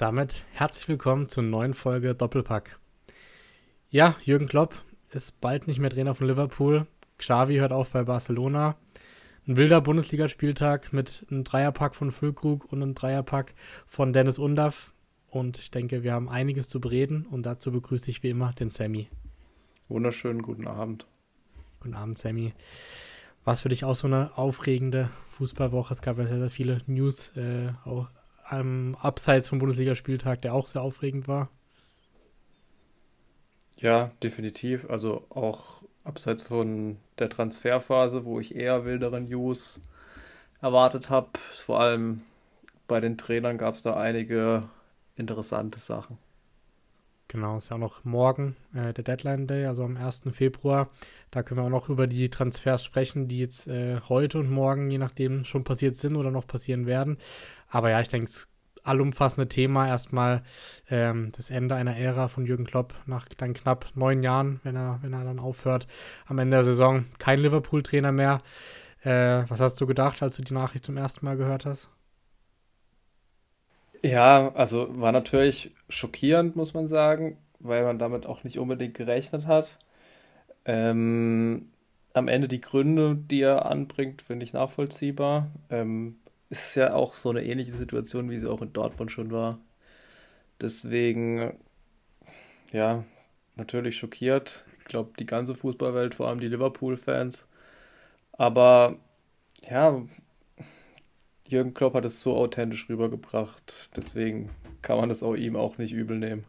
Und damit herzlich willkommen zur neuen Folge Doppelpack. Ja, Jürgen Klopp ist bald nicht mehr Trainer von Liverpool. Xavi hört auf bei Barcelona. Ein wilder Bundesligaspieltag mit einem Dreierpack von Füllkrug und einem Dreierpack von Dennis Undaff. Und ich denke, wir haben einiges zu bereden und dazu begrüße ich wie immer den Sammy. Wunderschönen guten Abend. Guten Abend, Sammy. Was für dich auch so eine aufregende Fußballwoche? Es gab ja sehr, sehr viele News, äh, auch am Abseits vom Bundesligaspieltag, der auch sehr aufregend war. Ja, definitiv. Also auch abseits von der Transferphase, wo ich eher wilderen News erwartet habe. Vor allem bei den Trainern gab es da einige interessante Sachen. Genau, ist ja auch noch morgen äh, der Deadline Day, also am 1. Februar. Da können wir auch noch über die Transfers sprechen, die jetzt äh, heute und morgen, je nachdem, schon passiert sind oder noch passieren werden. Aber ja, ich denke, das allumfassende Thema erstmal ähm, das Ende einer Ära von Jürgen Klopp nach dann knapp neun Jahren, wenn er, wenn er dann aufhört. Am Ende der Saison kein Liverpool-Trainer mehr. Äh, was hast du gedacht, als du die Nachricht zum ersten Mal gehört hast? Ja, also war natürlich schockierend, muss man sagen, weil man damit auch nicht unbedingt gerechnet hat. Ähm, am Ende die Gründe, die er anbringt, finde ich nachvollziehbar. Ähm, ist ja auch so eine ähnliche Situation, wie sie auch in Dortmund schon war. Deswegen, ja, natürlich schockiert. Ich glaube, die ganze Fußballwelt, vor allem die Liverpool-Fans. Aber ja, Jürgen Klopp hat es so authentisch rübergebracht. Deswegen kann man das auch ihm auch nicht übel nehmen.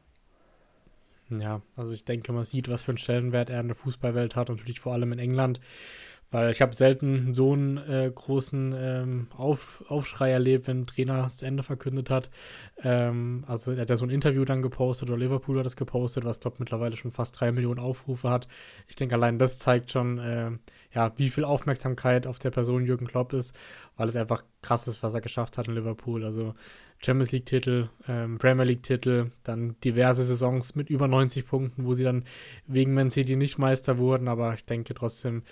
Ja, also ich denke, man sieht, was für einen Stellenwert er in der Fußballwelt hat, natürlich vor allem in England. Weil ich habe selten so einen äh, großen ähm, Auf, Aufschrei erlebt, wenn ein Trainer das Ende verkündet hat. Ähm, also er hat ja so ein Interview dann gepostet oder Liverpool hat das gepostet, was glaube mittlerweile schon fast drei Millionen Aufrufe hat. Ich denke, allein das zeigt schon, äh, ja, wie viel Aufmerksamkeit auf der Person Jürgen Klopp ist, weil es einfach krass ist, was er geschafft hat in Liverpool. Also Champions League-Titel, ähm, Premier League-Titel, dann diverse Saisons mit über 90 Punkten, wo sie dann wegen Man City nicht Meister wurden, aber ich denke trotzdem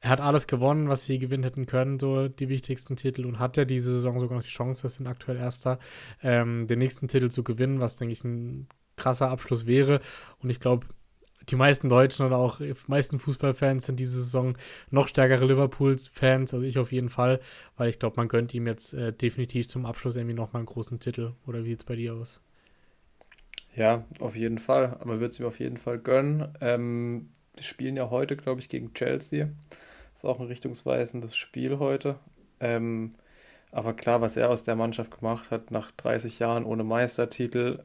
er hat alles gewonnen, was sie gewinnen hätten können, so die wichtigsten Titel und hat ja diese Saison sogar noch die Chance, das sind aktuell Erster, ähm, den nächsten Titel zu gewinnen, was, denke ich, ein krasser Abschluss wäre. Und ich glaube, die meisten Deutschen oder auch die meisten Fußballfans sind diese Saison noch stärkere Liverpool-Fans, also ich auf jeden Fall, weil ich glaube, man gönnt ihm jetzt äh, definitiv zum Abschluss irgendwie nochmal einen großen Titel. Oder wie sieht es bei dir aus? Ja, auf jeden Fall. Man wird es ihm auf jeden Fall gönnen. Ähm, die spielen ja heute, glaube ich, gegen Chelsea. Ist auch ein richtungsweisendes Spiel heute. Ähm, aber klar, was er aus der Mannschaft gemacht hat, nach 30 Jahren ohne Meistertitel,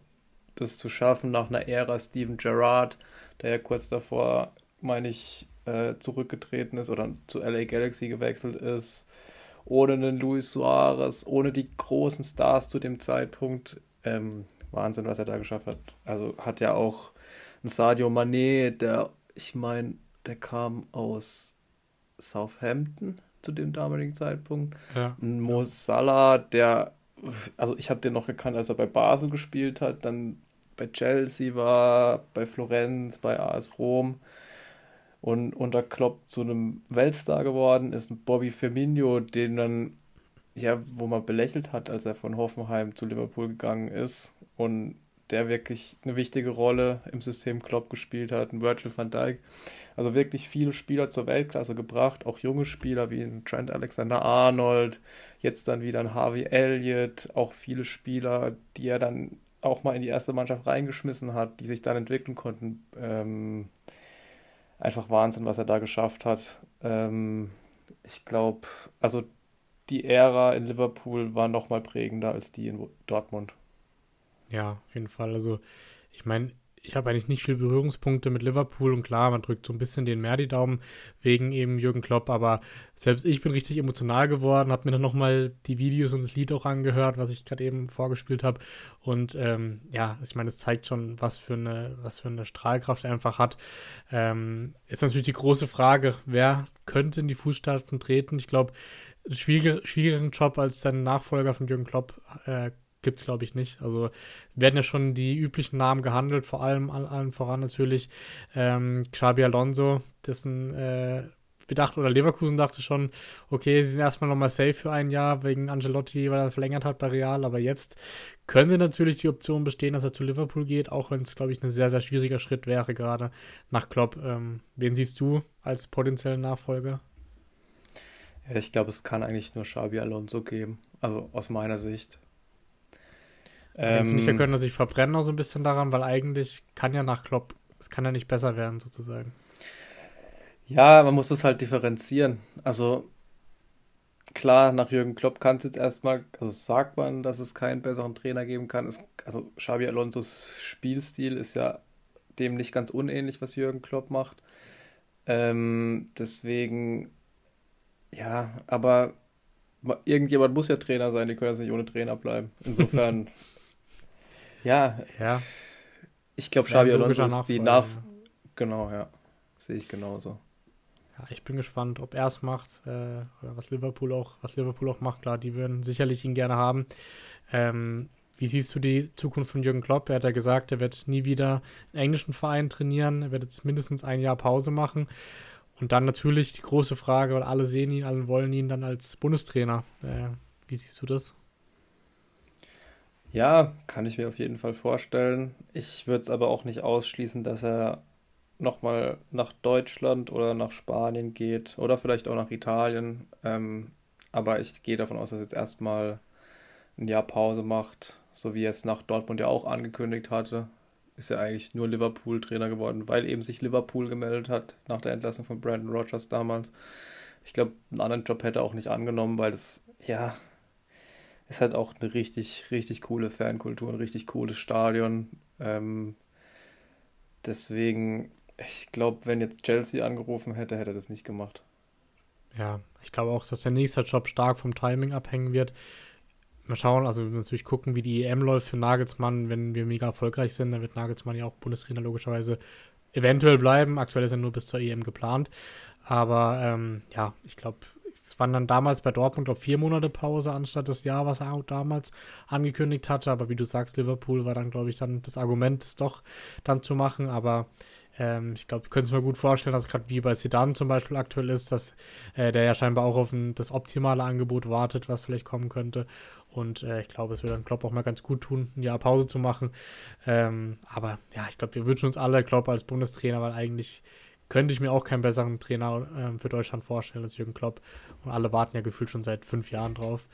das zu schaffen nach einer Ära Steven Gerrard, der ja kurz davor, meine ich, äh, zurückgetreten ist oder zu LA Galaxy gewechselt ist, ohne einen Luis Suarez, ohne die großen Stars zu dem Zeitpunkt. Ähm, Wahnsinn, was er da geschafft hat. Also hat ja auch ein Sadio Mané, der, ich meine, der kam aus Southampton zu dem damaligen Zeitpunkt. Ja. Mo Salah, der, also ich habe den noch gekannt, als er bei Basel gespielt hat, dann bei Chelsea war, bei Florenz, bei AS Rom und unter Klopp zu einem Weltstar geworden ist. Ein Bobby Firmino, den dann, ja, wo man belächelt hat, als er von Hoffenheim zu Liverpool gegangen ist und der wirklich eine wichtige Rolle im System Klopp gespielt hat, ein Virgil van Dijk. Also wirklich viele Spieler zur Weltklasse gebracht, auch junge Spieler wie ein Trent Alexander-Arnold, jetzt dann wieder ein Harvey Elliott, auch viele Spieler, die er dann auch mal in die erste Mannschaft reingeschmissen hat, die sich dann entwickeln konnten. Ähm, einfach Wahnsinn, was er da geschafft hat. Ähm, ich glaube, also die Ära in Liverpool war noch mal prägender als die in Dortmund. Ja, auf jeden Fall. Also, ich meine, ich habe eigentlich nicht viele Berührungspunkte mit Liverpool und klar, man drückt so ein bisschen den mehr die Daumen wegen eben Jürgen Klopp, aber selbst ich bin richtig emotional geworden, habe mir dann nochmal die Videos und das Lied auch angehört, was ich gerade eben vorgespielt habe und ähm, ja, ich meine, es zeigt schon, was für eine, was für eine Strahlkraft er einfach hat. Ähm, ist natürlich die große Frage, wer könnte in die Fußstapfen treten? Ich glaube, schwieriger, schwierigeren Job als sein Nachfolger von Jürgen Klopp äh, gibt es, glaube ich, nicht. Also werden ja schon die üblichen Namen gehandelt, vor allem allen voran natürlich ähm, Xabi Alonso, dessen äh, bedacht, oder Leverkusen dachte schon, okay, sie sind erstmal nochmal safe für ein Jahr wegen Angelotti, weil er verlängert hat bei Real, aber jetzt könnte natürlich die Option bestehen, dass er zu Liverpool geht, auch wenn es, glaube ich, ein sehr, sehr schwieriger Schritt wäre, gerade nach Klopp. Ähm, wen siehst du als potenziellen Nachfolger? Ich glaube, es kann eigentlich nur Xabi Alonso geben, also aus meiner Sicht. Ähm, nicht, er könnte sich verbrennen auch so ein bisschen daran, weil eigentlich kann ja nach Klopp, es kann ja nicht besser werden, sozusagen. Ja, man muss es halt differenzieren. Also klar, nach Jürgen Klopp kann es jetzt erstmal, also sagt man, dass es keinen besseren Trainer geben kann. Es, also Xabi Alonsos Spielstil ist ja dem nicht ganz unähnlich, was Jürgen Klopp macht. Ähm, deswegen, ja, aber irgendjemand muss ja Trainer sein, die können jetzt nicht ohne Trainer bleiben. Insofern, ja, ja. Ich glaube, Xabi Alonso ist die Nach... Genau, ja. Sehe ich genauso ja, ich bin gespannt, ob er es macht äh, oder was Liverpool auch, was Liverpool auch macht. Klar, die würden sicherlich ihn gerne haben. Ähm, wie siehst du die Zukunft von Jürgen Klopp? Er hat ja gesagt, er wird nie wieder einen englischen Verein trainieren. Er wird jetzt mindestens ein Jahr Pause machen. Und dann natürlich die große Frage, weil alle sehen ihn, alle wollen ihn dann als Bundestrainer. Äh, wie siehst du das? Ja, kann ich mir auf jeden Fall vorstellen. Ich würde es aber auch nicht ausschließen, dass er nochmal nach Deutschland oder nach Spanien geht oder vielleicht auch nach Italien. Ähm, aber ich gehe davon aus, dass jetzt erstmal ein Jahr Pause macht, so wie er es nach Dortmund ja auch angekündigt hatte. Ist ja eigentlich nur Liverpool-Trainer geworden, weil eben sich Liverpool gemeldet hat nach der Entlassung von Brandon Rogers damals. Ich glaube, einen anderen Job hätte er auch nicht angenommen, weil das, ja, ist halt auch eine richtig, richtig coole Fankultur, ein richtig cooles Stadion. Ähm, deswegen ich glaube, wenn jetzt Chelsea angerufen hätte, hätte er das nicht gemacht. Ja, ich glaube auch, dass der nächste Job stark vom Timing abhängen wird. Mal schauen, also natürlich gucken, wie die EM läuft für Nagelsmann. Wenn wir mega erfolgreich sind, dann wird Nagelsmann ja auch Bundestrainer logischerweise eventuell bleiben. Aktuell ist er nur bis zur EM geplant. Aber ähm, ja, ich glaube, es waren dann damals bei Dortmund, glaube vier Monate Pause anstatt das Jahr, was er auch damals angekündigt hatte. Aber wie du sagst, Liverpool war dann, glaube ich, dann das Argument, es doch dann zu machen. Aber ähm, ich glaube, ich könnte es mir gut vorstellen, dass gerade wie bei Sedan zum Beispiel aktuell ist, dass äh, der ja scheinbar auch auf ein, das optimale Angebot wartet, was vielleicht kommen könnte. Und äh, ich glaube, es würde dann Klopp auch mal ganz gut tun, ein Jahr Pause zu machen. Ähm, aber ja, ich glaube, wir wünschen uns alle Klopp als Bundestrainer, weil eigentlich könnte ich mir auch keinen besseren Trainer ähm, für Deutschland vorstellen als Jürgen Klopp. Und alle warten ja gefühlt schon seit fünf Jahren drauf.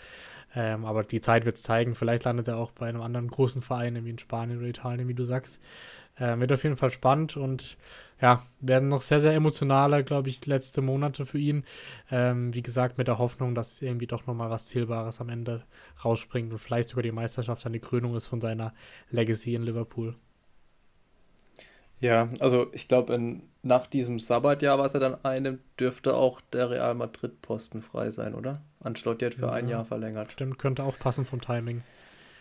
Ähm, aber die Zeit wird es zeigen. Vielleicht landet er auch bei einem anderen großen Verein, wie in Spanien oder Italien, wie du sagst. Äh, wird auf jeden Fall spannend und ja, werden noch sehr, sehr emotionale, glaube ich, letzte Monate für ihn. Ähm, wie gesagt, mit der Hoffnung, dass irgendwie doch nochmal was Zählbares am Ende rausspringt und vielleicht sogar die Meisterschaft dann die Krönung ist von seiner Legacy in Liverpool. Ja, also ich glaube, nach diesem Sabbatjahr, was er dann einnimmt, dürfte auch der Real Madrid-Posten frei sein, oder? Ancelotti hat für ja, ein Jahr verlängert. Stimmt, könnte auch passen vom Timing.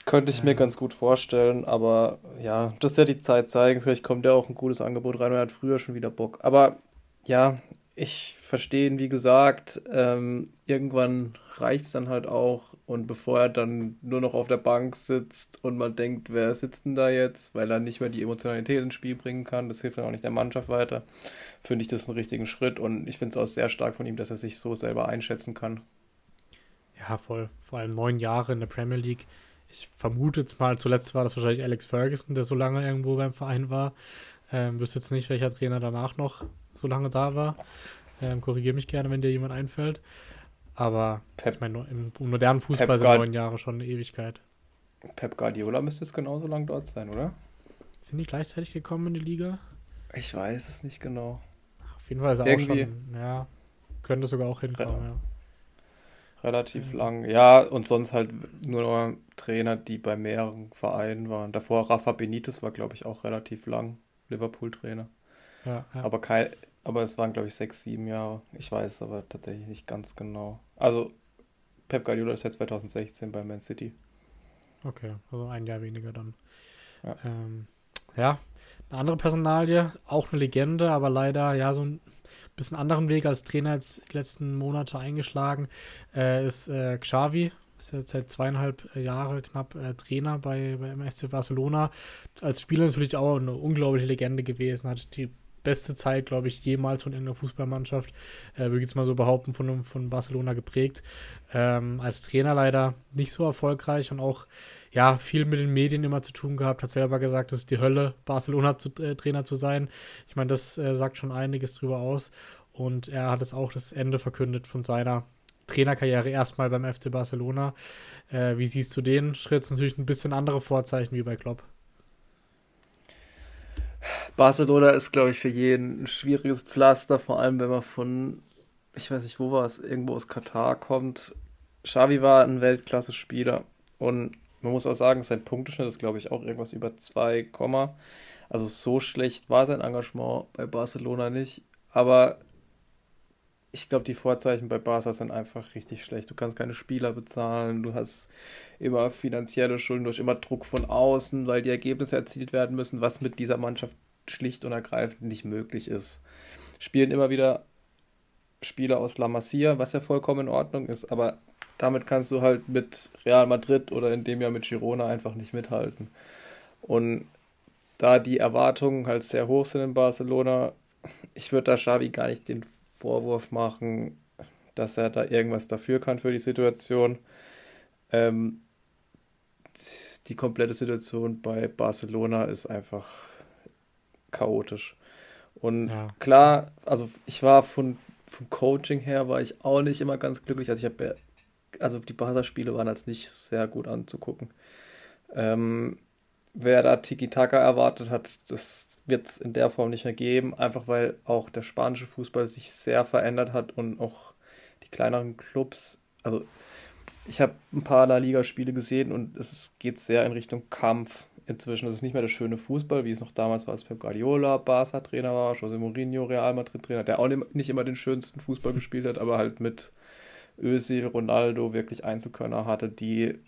Könnte ich ja. mir ganz gut vorstellen, aber ja, das wird die Zeit zeigen. Vielleicht kommt ja auch ein gutes Angebot rein und er hat früher schon wieder Bock. Aber ja, ich verstehe ihn, wie gesagt. Ähm, irgendwann reicht es dann halt auch und bevor er dann nur noch auf der Bank sitzt und man denkt, wer sitzt denn da jetzt, weil er nicht mehr die Emotionalität ins Spiel bringen kann, das hilft dann auch nicht der Mannschaft weiter, finde ich das einen richtigen Schritt und ich finde es auch sehr stark von ihm, dass er sich so selber einschätzen kann. Ja, voll. Vor allem neun Jahre in der Premier League. Ich vermute jetzt mal, zuletzt war das wahrscheinlich Alex Ferguson, der so lange irgendwo beim Verein war. Ähm, wüsste jetzt nicht, welcher Trainer danach noch so lange da war. Ähm, Korrigiere mich gerne, wenn dir jemand einfällt. Aber Pep, ich meine, im modernen Fußball sind neun Jahre schon eine Ewigkeit. Pep Guardiola müsste es genauso lang dort sein, oder? Sind die gleichzeitig gekommen in die Liga? Ich weiß es nicht genau. Auf jeden Fall ist er Irgendwie auch schon, ja, könnte sogar auch hinkommen, ja. Relativ ja. lang. Ja, und sonst halt nur noch Trainer, die bei mehreren Vereinen waren. Davor Rafa Benitez war, glaube ich, auch relativ lang Liverpool-Trainer. Ja, ja. Aber kein, aber es waren, glaube ich, sechs, sieben Jahre. Ich weiß aber tatsächlich nicht ganz genau. Also, Pep Guardiola ist ja 2016 bei Man City. Okay, also ein Jahr weniger dann. Ja. Ähm, ja, eine andere Personalie, auch eine Legende, aber leider ja so ein bisschen anderen Weg als Trainer jetzt die letzten Monate eingeschlagen, äh, ist äh, Xavi. Ist jetzt seit zweieinhalb Jahre knapp äh, Trainer bei, bei MSC Barcelona. Als Spieler natürlich auch eine unglaubliche Legende gewesen, hat die beste Zeit, glaube ich, jemals von irgendeiner Fußballmannschaft, äh, würde ich jetzt mal so behaupten, von, von Barcelona geprägt. Ähm, als Trainer leider nicht so erfolgreich und auch ja viel mit den Medien immer zu tun gehabt. Hat selber gesagt, es ist die Hölle, Barcelona zu, äh, zu sein. Ich meine, das äh, sagt schon einiges drüber aus. Und er hat es auch das Ende verkündet von seiner Trainerkarriere erstmal beim FC Barcelona. Äh, wie siehst du den Schritt? Natürlich ein bisschen andere Vorzeichen wie bei Klopp. Barcelona ist, glaube ich, für jeden ein schwieriges Pflaster, vor allem wenn man von, ich weiß nicht, wo war es, irgendwo aus Katar kommt. Xavi war ein Weltklasse-Spieler und man muss auch sagen, sein Punkteschnitt ist, glaube ich, auch irgendwas über 2, also so schlecht war sein Engagement bei Barcelona nicht, aber ich glaube, die Vorzeichen bei Barca sind einfach richtig schlecht. Du kannst keine Spieler bezahlen, du hast immer finanzielle Schulden, du hast immer Druck von außen, weil die Ergebnisse erzielt werden müssen, was mit dieser Mannschaft schlicht und ergreifend nicht möglich ist. Spielen immer wieder Spieler aus La Masia, was ja vollkommen in Ordnung ist, aber damit kannst du halt mit Real Madrid oder in dem Jahr mit Girona einfach nicht mithalten. Und da die Erwartungen halt sehr hoch sind in Barcelona, ich würde da Xavi gar nicht den Vorwurf machen, dass er da irgendwas dafür kann für die Situation. Ähm, die komplette Situation bei Barcelona ist einfach chaotisch. Und ja. klar, also ich war von, vom Coaching her, war ich auch nicht immer ganz glücklich. Also ich habe also die Barca-Spiele waren als nicht sehr gut anzugucken. Ähm, wer da Tiki-Taka erwartet hat, das wird es in der Form nicht mehr geben, einfach weil auch der spanische Fußball sich sehr verändert hat und auch die kleineren Clubs, also ich habe ein paar La Liga-Spiele gesehen und es geht sehr in Richtung Kampf inzwischen. Es ist nicht mehr der schöne Fußball, wie es noch damals war, als Pep Guardiola Barca-Trainer war, José Mourinho Real Madrid-Trainer, der auch nicht immer den schönsten Fußball gespielt hat, aber halt mit Özil, Ronaldo wirklich Einzelkörner hatte, die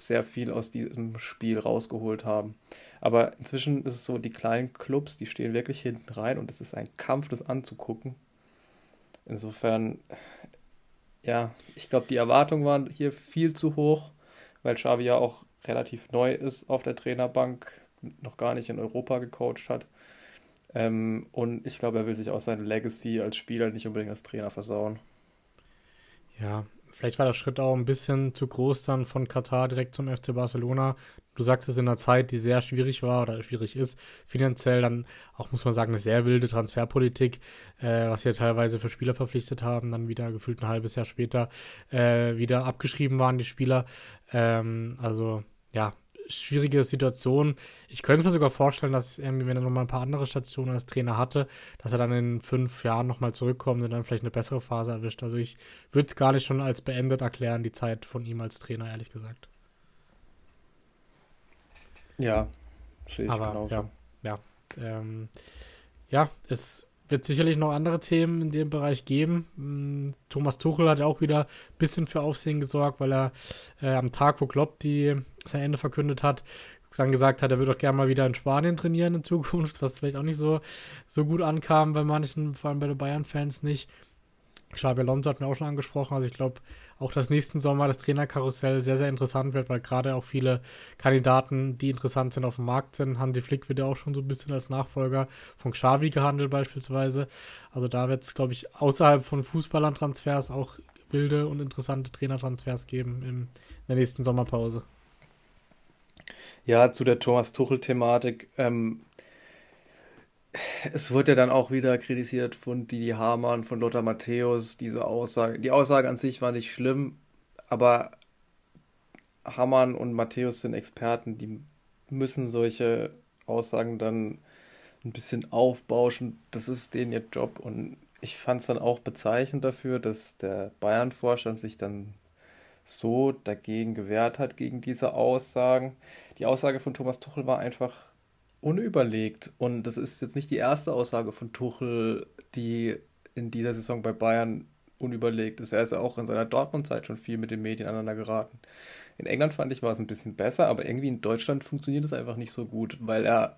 sehr viel aus diesem Spiel rausgeholt haben. Aber inzwischen ist es so, die kleinen Clubs, die stehen wirklich hinten rein und es ist ein Kampf, das anzugucken. Insofern, ja, ich glaube, die Erwartungen waren hier viel zu hoch, weil Xavi ja auch relativ neu ist auf der Trainerbank, noch gar nicht in Europa gecoacht hat. Ähm, und ich glaube, er will sich auch seine Legacy als Spieler nicht unbedingt als Trainer versauen. Ja, vielleicht war der Schritt auch ein bisschen zu groß dann von Katar direkt zum FC Barcelona. Du sagst es in einer Zeit, die sehr schwierig war oder schwierig ist, finanziell dann auch, muss man sagen, eine sehr wilde Transferpolitik, äh, was sie ja teilweise für Spieler verpflichtet haben, dann wieder gefühlt ein halbes Jahr später äh, wieder abgeschrieben waren, die Spieler. Ähm, also ja, schwierige Situation. Ich könnte mir sogar vorstellen, dass irgendwie, wenn er nochmal ein paar andere Stationen als Trainer hatte, dass er dann in fünf Jahren nochmal zurückkommt und dann vielleicht eine bessere Phase erwischt. Also ich würde es gar nicht schon als beendet erklären, die Zeit von ihm als Trainer, ehrlich gesagt. Ja, sehe ich Aber, genauso. Ja, ja, ähm, ja, es wird sicherlich noch andere Themen in dem Bereich geben. Hm, Thomas Tuchel hat ja auch wieder ein bisschen für Aufsehen gesorgt, weil er äh, am Tag, wo Klopp die, sein Ende verkündet hat, dann gesagt hat, er würde auch gerne mal wieder in Spanien trainieren in Zukunft, was vielleicht auch nicht so, so gut ankam bei manchen, vor allem bei den Bayern-Fans nicht. Xabi Alonso hat mir auch schon angesprochen, also ich glaube, auch das nächsten Sommer das Trainerkarussell sehr, sehr interessant wird, weil gerade auch viele Kandidaten, die interessant sind, auf dem Markt sind. Hansi Flick wird ja auch schon so ein bisschen als Nachfolger von Xavi gehandelt beispielsweise. Also da wird es, glaube ich, außerhalb von Fußballern-Transfers auch wilde und interessante Trainertransfers geben in der nächsten Sommerpause. Ja, zu der Thomas Tuchel-Thematik. Ähm, es wurde ja dann auch wieder kritisiert von Didi Hamann, von Lothar Matthäus, diese Aussage. Die Aussage an sich war nicht schlimm, aber Hamann und Matthäus sind Experten, die müssen solche Aussagen dann ein bisschen aufbauschen. Das ist denen ihr Job und ich fand es dann auch bezeichnend dafür, dass der Bayern-Vorstand sich dann so dagegen gewehrt hat, gegen diese Aussagen. Die Aussage von Thomas Tuchel war einfach unüberlegt. Und das ist jetzt nicht die erste Aussage von Tuchel, die in dieser Saison bei Bayern unüberlegt ist. Er ist ja auch in seiner Dortmund-Zeit schon viel mit den Medien aneinander geraten. In England fand ich, war es ein bisschen besser, aber irgendwie in Deutschland funktioniert es einfach nicht so gut, weil er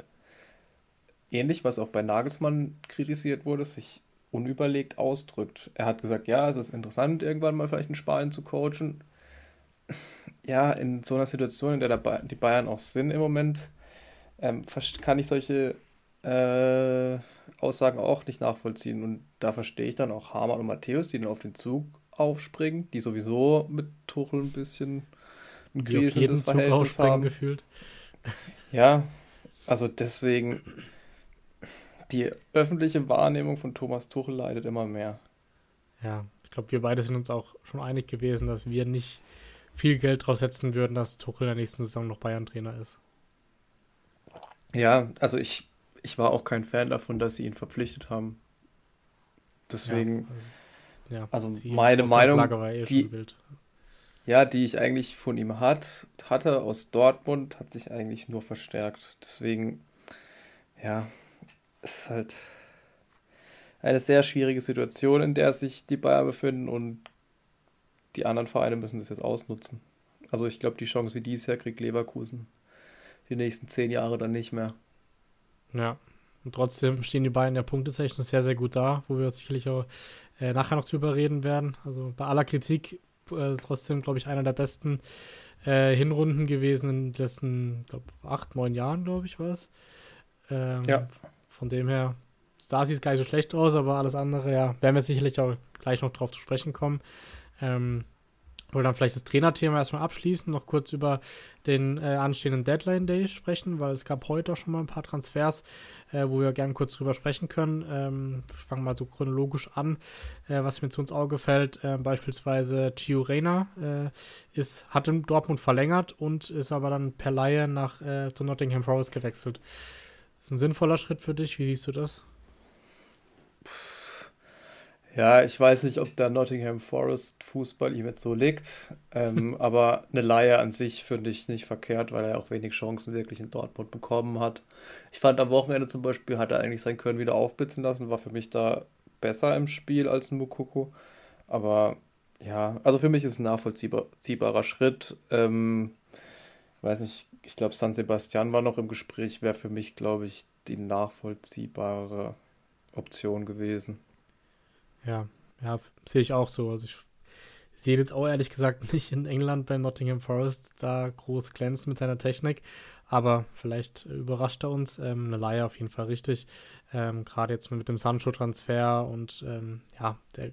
ähnlich, was auch bei Nagelsmann kritisiert wurde, sich unüberlegt ausdrückt. Er hat gesagt, ja, es ist interessant, irgendwann mal vielleicht in Spanien zu coachen. Ja, in so einer Situation, in der die Bayern auch sind im Moment, ähm, kann ich solche äh, Aussagen auch nicht nachvollziehen. Und da verstehe ich dann auch Hamann und Matthäus, die dann auf den Zug aufspringen, die sowieso mit Tuchel ein bisschen ein die auf jeden Zug aufspringen haben. gefühlt. Ja, also deswegen die öffentliche Wahrnehmung von Thomas Tuchel leidet immer mehr. Ja, ich glaube, wir beide sind uns auch schon einig gewesen, dass wir nicht viel Geld drauf setzen würden, dass Tuchel in der nächsten Saison noch Bayern-Trainer ist. Ja, also ich, ich war auch kein Fan davon, dass sie ihn verpflichtet haben. Deswegen, ja, also, ja, also meine Meinung, eh die, ja, die ich eigentlich von ihm hat, hatte aus Dortmund, hat sich eigentlich nur verstärkt. Deswegen, ja, ist halt eine sehr schwierige Situation, in der sich die Bayern befinden und die anderen Vereine müssen das jetzt ausnutzen. Also ich glaube, die Chance wie dieses Jahr kriegt Leverkusen die nächsten zehn Jahre dann nicht mehr. Ja, und trotzdem stehen die beiden ja punktetechnisch sehr, sehr gut da, wo wir sicherlich auch äh, nachher noch drüber reden werden. Also bei aller Kritik äh, trotzdem, glaube ich, einer der besten äh, Hinrunden gewesen in den letzten, glaube acht, neun Jahren, glaube ich, war es. Ähm, ja. Von dem her, Star sieht gar nicht so schlecht aus, aber alles andere, ja, werden wir sicherlich auch gleich noch drauf zu sprechen kommen. Ähm, wollen dann vielleicht das Trainerthema erstmal abschließen, noch kurz über den äh, anstehenden Deadline Day sprechen, weil es gab heute auch schon mal ein paar Transfers, äh, wo wir gerne kurz drüber sprechen können. Ähm, ich fange mal so chronologisch an, äh, was mir zu uns Auge fällt. Äh, beispielsweise Gio Reyna äh, ist, hat in Dortmund verlängert und ist aber dann per Laie nach äh, zu Nottingham Forest gewechselt. Ist ein sinnvoller Schritt für dich. Wie siehst du das? Ja, ich weiß nicht, ob der Nottingham Forest Fußball ihm jetzt so liegt, ähm, aber eine Laie an sich finde ich nicht verkehrt, weil er auch wenig Chancen wirklich in Dortmund bekommen hat. Ich fand am Wochenende zum Beispiel, hat er eigentlich sein Können wieder aufblitzen lassen, war für mich da besser im Spiel als ein Mukoko. Aber ja, also für mich ist es ein nachvollziehbarer Schritt. Ähm, weiß nicht, ich glaube, San Sebastian war noch im Gespräch, wäre für mich, glaube ich, die nachvollziehbare Option gewesen. Ja, ja, sehe ich auch so. Also ich sehe jetzt auch ehrlich gesagt nicht in England bei Nottingham Forest da groß glänzen mit seiner Technik. Aber vielleicht überrascht er uns. Ähm, eine Laie auf jeden Fall richtig. Ähm, Gerade jetzt mit dem Sancho-Transfer und ähm, ja, der,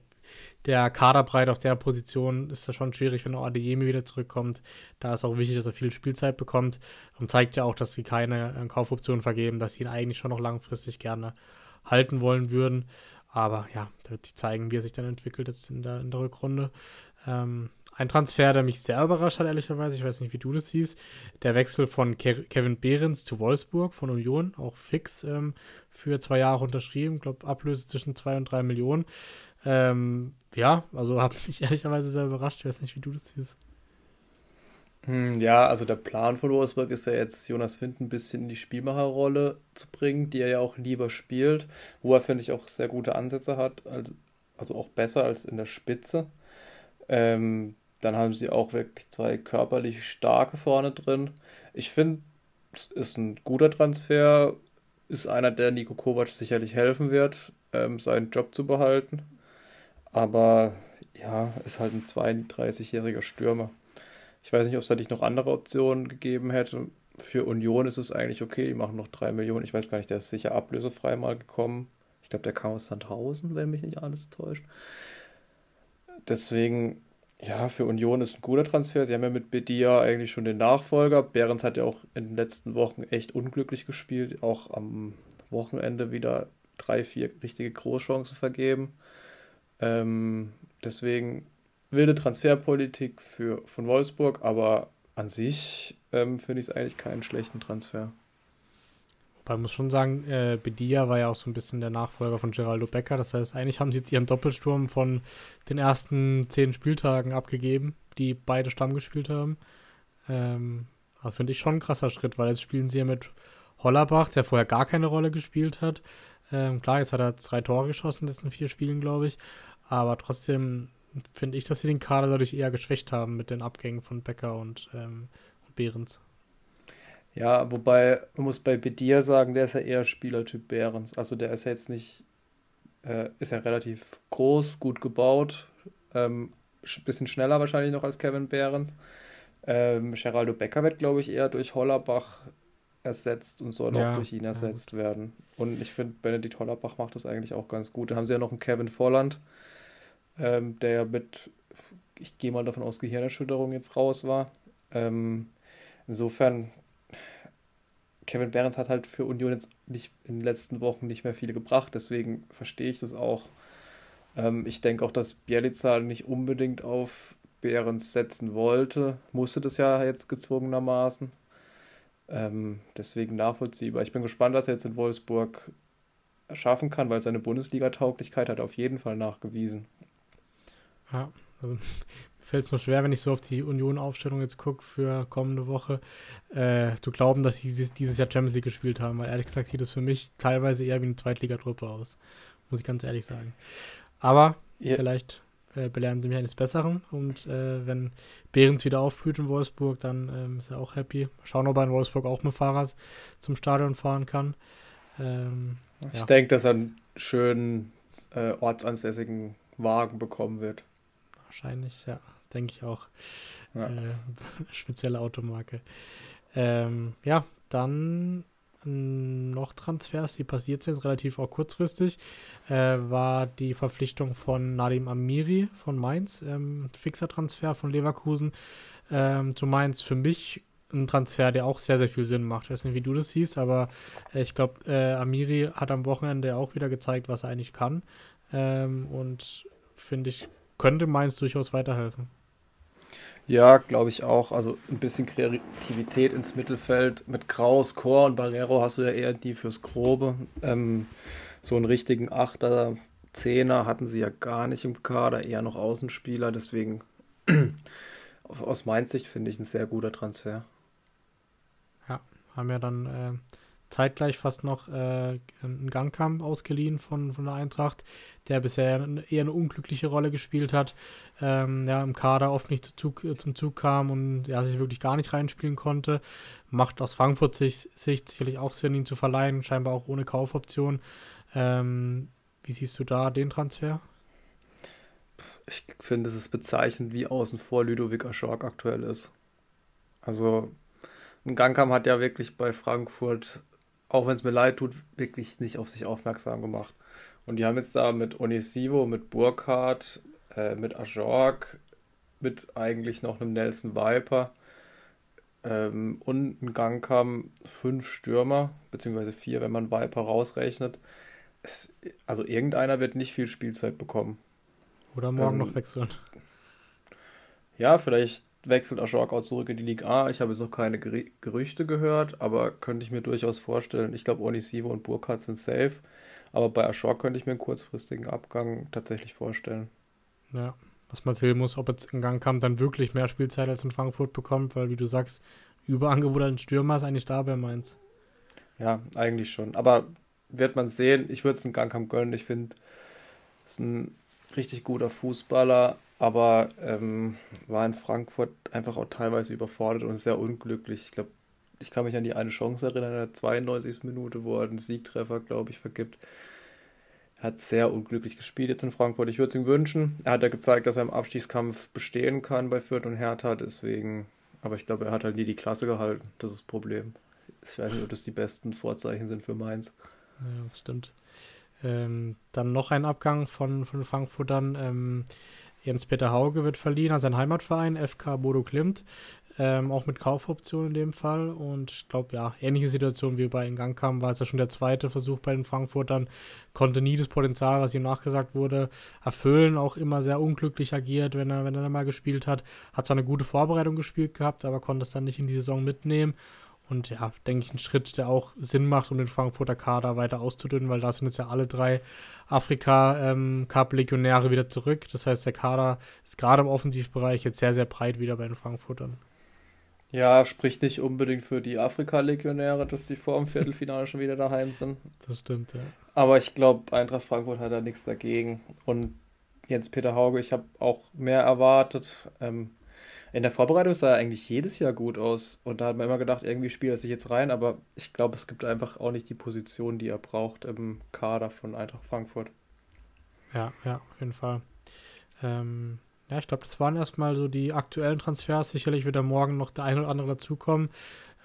der Kaderbreit auf der Position ist ja schon schwierig, wenn auch Adeyemi wieder zurückkommt. Da ist auch wichtig, dass er viel Spielzeit bekommt und zeigt ja auch, dass sie keine äh, Kaufoption vergeben, dass sie ihn eigentlich schon noch langfristig gerne halten wollen würden. Aber ja, da wird sich zeigen, wie er sich dann entwickelt jetzt in der, in der Rückrunde. Ähm, ein Transfer, der mich sehr überrascht hat, ehrlicherweise, ich weiß nicht, wie du das siehst, der Wechsel von Ke Kevin Behrens zu Wolfsburg von Union, auch fix ähm, für zwei Jahre unterschrieben, ich glaube Ablöse zwischen zwei und drei Millionen. Ähm, ja, also hat mich ehrlicherweise sehr überrascht, ich weiß nicht, wie du das siehst. Hm, ja, also der Plan von Wolfsburg ist ja jetzt, Jonas Wind ein bisschen in die Spielmacherrolle zu bringen, die er ja auch lieber spielt, wo er, finde ich, auch sehr gute Ansätze hat, also, auch besser als in der Spitze. Ähm, dann haben sie auch wirklich zwei körperlich starke vorne drin. Ich finde, es ist ein guter Transfer, ist einer, der Nico Kovac sicherlich helfen wird, ähm, seinen Job zu behalten. Aber ja, ist halt ein 32-jähriger Stürmer. Ich weiß nicht, ob es da nicht noch andere Optionen gegeben hätte. Für Union ist es eigentlich okay, die machen noch drei Millionen. Ich weiß gar nicht, der ist sicher ablösefrei mal gekommen. Ich glaube, der kam aus Sandhausen, wenn mich nicht alles täuscht. Deswegen, ja, für Union ist ein guter Transfer. Sie haben ja mit Bedia eigentlich schon den Nachfolger. Behrens hat ja auch in den letzten Wochen echt unglücklich gespielt. Auch am Wochenende wieder drei, vier richtige Großchancen vergeben. Ähm, deswegen wilde Transferpolitik für, von Wolfsburg, aber an sich ähm, finde ich es eigentlich keinen schlechten Transfer. Wobei muss schon sagen, äh, Bedia war ja auch so ein bisschen der Nachfolger von Geraldo Becker. Das heißt, eigentlich haben sie jetzt ihren Doppelsturm von den ersten zehn Spieltagen abgegeben, die beide Stamm gespielt haben. Ähm, finde ich schon ein krasser Schritt, weil jetzt spielen sie ja mit Hollerbach, der vorher gar keine Rolle gespielt hat. Ähm, klar, jetzt hat er drei Tore geschossen in den letzten vier Spielen, glaube ich. Aber trotzdem finde ich, dass sie den Kader dadurch eher geschwächt haben mit den Abgängen von Becker und, ähm, und Behrens. Ja, wobei man muss bei Bedir sagen, der ist ja eher Spielertyp Behrens. Also der ist ja jetzt nicht, äh, ist ja relativ groß, gut gebaut, ähm, bisschen schneller wahrscheinlich noch als Kevin Behrens. Ähm, Geraldo Becker wird, glaube ich, eher durch Hollerbach ersetzt und soll ja, auch durch ihn ersetzt ja. werden. Und ich finde, Benedikt Hollerbach macht das eigentlich auch ganz gut. Da haben sie ja noch einen Kevin Volland, ähm, der ja mit, ich gehe mal davon aus, Gehirnerschütterung jetzt raus war. Ähm, insofern, Kevin Behrens hat halt für Union jetzt nicht in den letzten Wochen nicht mehr viele gebracht, deswegen verstehe ich das auch. Ähm, ich denke auch, dass Bielica nicht unbedingt auf Behrens setzen wollte, musste das ja jetzt gezwungenermaßen. Ähm, deswegen nachvollziehbar. Ich bin gespannt, was er jetzt in Wolfsburg schaffen kann, weil seine Bundesliga-Tauglichkeit hat auf jeden Fall nachgewiesen. Ja, also mir fällt es nur schwer, wenn ich so auf die Union-Aufstellung jetzt gucke für kommende Woche, äh, zu glauben, dass sie dieses, dieses Jahr Champions League gespielt haben, weil ehrlich gesagt sieht es für mich teilweise eher wie eine Zweitligatruppe aus. Muss ich ganz ehrlich sagen. Aber ja. vielleicht äh, belehren sie mich eines Besseren. Und äh, wenn Behrens wieder aufblüht in Wolfsburg, dann ähm, ist er auch happy. Schauen, ob er in Wolfsburg auch mit Fahrrad zum Stadion fahren kann. Ähm, ich ja. denke, dass er einen schönen äh, ortsansässigen Wagen bekommen wird. Wahrscheinlich, ja, denke ich auch. Ja. Äh, spezielle Automarke. Ähm, ja, dann noch Transfers, die passiert sind, relativ auch kurzfristig, äh, war die Verpflichtung von Nadim Amiri von Mainz, ähm, fixer Transfer von Leverkusen ähm, zu Mainz. Für mich ein Transfer, der auch sehr, sehr viel Sinn macht. Ich weiß nicht, wie du das siehst, aber äh, ich glaube, äh, Amiri hat am Wochenende auch wieder gezeigt, was er eigentlich kann. Ähm, und finde ich, könnte Mainz durchaus weiterhelfen. Ja, glaube ich auch. Also ein bisschen Kreativität ins Mittelfeld. Mit Kraus, Chor und Barrero hast du ja eher die fürs Grobe. Ähm, so einen richtigen Achter, Zehner hatten sie ja gar nicht im Kader, eher noch Außenspieler. Deswegen aus meiner Sicht finde ich ein sehr guter Transfer. Ja, haben ja dann äh, zeitgleich fast noch äh, einen Gangkamp ausgeliehen von, von der Eintracht, der bisher eher eine unglückliche Rolle gespielt hat, ähm, ja, im Kader oft nicht zu Zug, äh, zum Zug kam und ja, sich wirklich gar nicht reinspielen konnte. Macht aus Frankfurt Sicht, sicherlich auch Sinn, ihn zu verleihen, scheinbar auch ohne Kaufoption. Ähm, wie siehst du da den Transfer? Ich finde, es ist bezeichnend, wie außen vor Ludovic Aschork aktuell ist. Also, ein Gangkam hat ja wirklich bei Frankfurt auch wenn es mir leid tut, wirklich nicht auf sich aufmerksam gemacht. Und die haben jetzt da mit Onisivo, mit Burkhardt, äh, mit Ajorg, mit eigentlich noch einem Nelson Viper ähm, und ein Gang haben fünf Stürmer, beziehungsweise vier, wenn man Viper rausrechnet. Es, also irgendeiner wird nicht viel Spielzeit bekommen. Oder morgen ähm, noch wechseln. Ja, vielleicht wechselt auch zurück in die Liga A. Ich habe jetzt noch keine Gerüchte gehört, aber könnte ich mir durchaus vorstellen. Ich glaube, Onisivo und Burkhardt sind safe. Aber bei Ajork könnte ich mir einen kurzfristigen Abgang tatsächlich vorstellen. Ja, was man sehen muss, ob jetzt in Gang kam, dann wirklich mehr Spielzeit als in Frankfurt bekommt, weil, wie du sagst, Überangebot an Stürmer ist eigentlich da bei Mainz. Ja, eigentlich schon. Aber wird man sehen. Ich würde es in Gang haben gönnen. Ich finde, es ist ein richtig guter Fußballer aber ähm, war in Frankfurt einfach auch teilweise überfordert und sehr unglücklich. Ich glaube, ich kann mich an die eine Chance erinnern, in der 92. Minute, wo er einen Siegtreffer, glaube ich, vergibt. Er hat sehr unglücklich gespielt jetzt in Frankfurt. Ich würde es ihm wünschen. Er hat ja gezeigt, dass er im Abstiegskampf bestehen kann bei Fürth und Hertha, deswegen. Aber ich glaube, er hat halt nie die Klasse gehalten. Das ist das Problem. Ich weiß nicht, ob das die besten Vorzeichen sind für Mainz. Ja, das stimmt. Ähm, dann noch ein Abgang von, von Frankfurtern. Ähm, Jens-Peter Hauge wird verliehen an seinen Heimatverein, FK Bodo Klimt. Ähm, auch mit Kaufoption in dem Fall. Und ich glaube, ja, ähnliche Situation wie bei in Gang kam, war es ja schon der zweite Versuch bei den Frankfurtern. Konnte nie das Potenzial, was ihm nachgesagt wurde, erfüllen. Auch immer sehr unglücklich agiert, wenn er, wenn er mal gespielt hat. Hat zwar eine gute Vorbereitung gespielt gehabt, aber konnte es dann nicht in die Saison mitnehmen. Und ja, denke ich, ein Schritt, der auch Sinn macht, um den Frankfurter Kader weiter auszudünnen, weil da sind jetzt ja alle drei Afrika-Cup-Legionäre ähm, wieder zurück. Das heißt, der Kader ist gerade im Offensivbereich jetzt sehr, sehr breit wieder bei den Frankfurtern. Ja, spricht nicht unbedingt für die Afrika-Legionäre, dass die vor dem Viertelfinale schon wieder daheim sind. Das stimmt, ja. Aber ich glaube, Eintracht Frankfurt hat da nichts dagegen. Und Jens-Peter Hauge, ich habe auch mehr erwartet. Ähm, in der Vorbereitung sah er eigentlich jedes Jahr gut aus. Und da hat man immer gedacht, irgendwie spielt er sich jetzt rein. Aber ich glaube, es gibt einfach auch nicht die Position, die er braucht im Kader von Eintracht Frankfurt. Ja, ja, auf jeden Fall. Ähm, ja, ich glaube, das waren erstmal so die aktuellen Transfers. Sicherlich wird da morgen noch der ein oder andere dazukommen.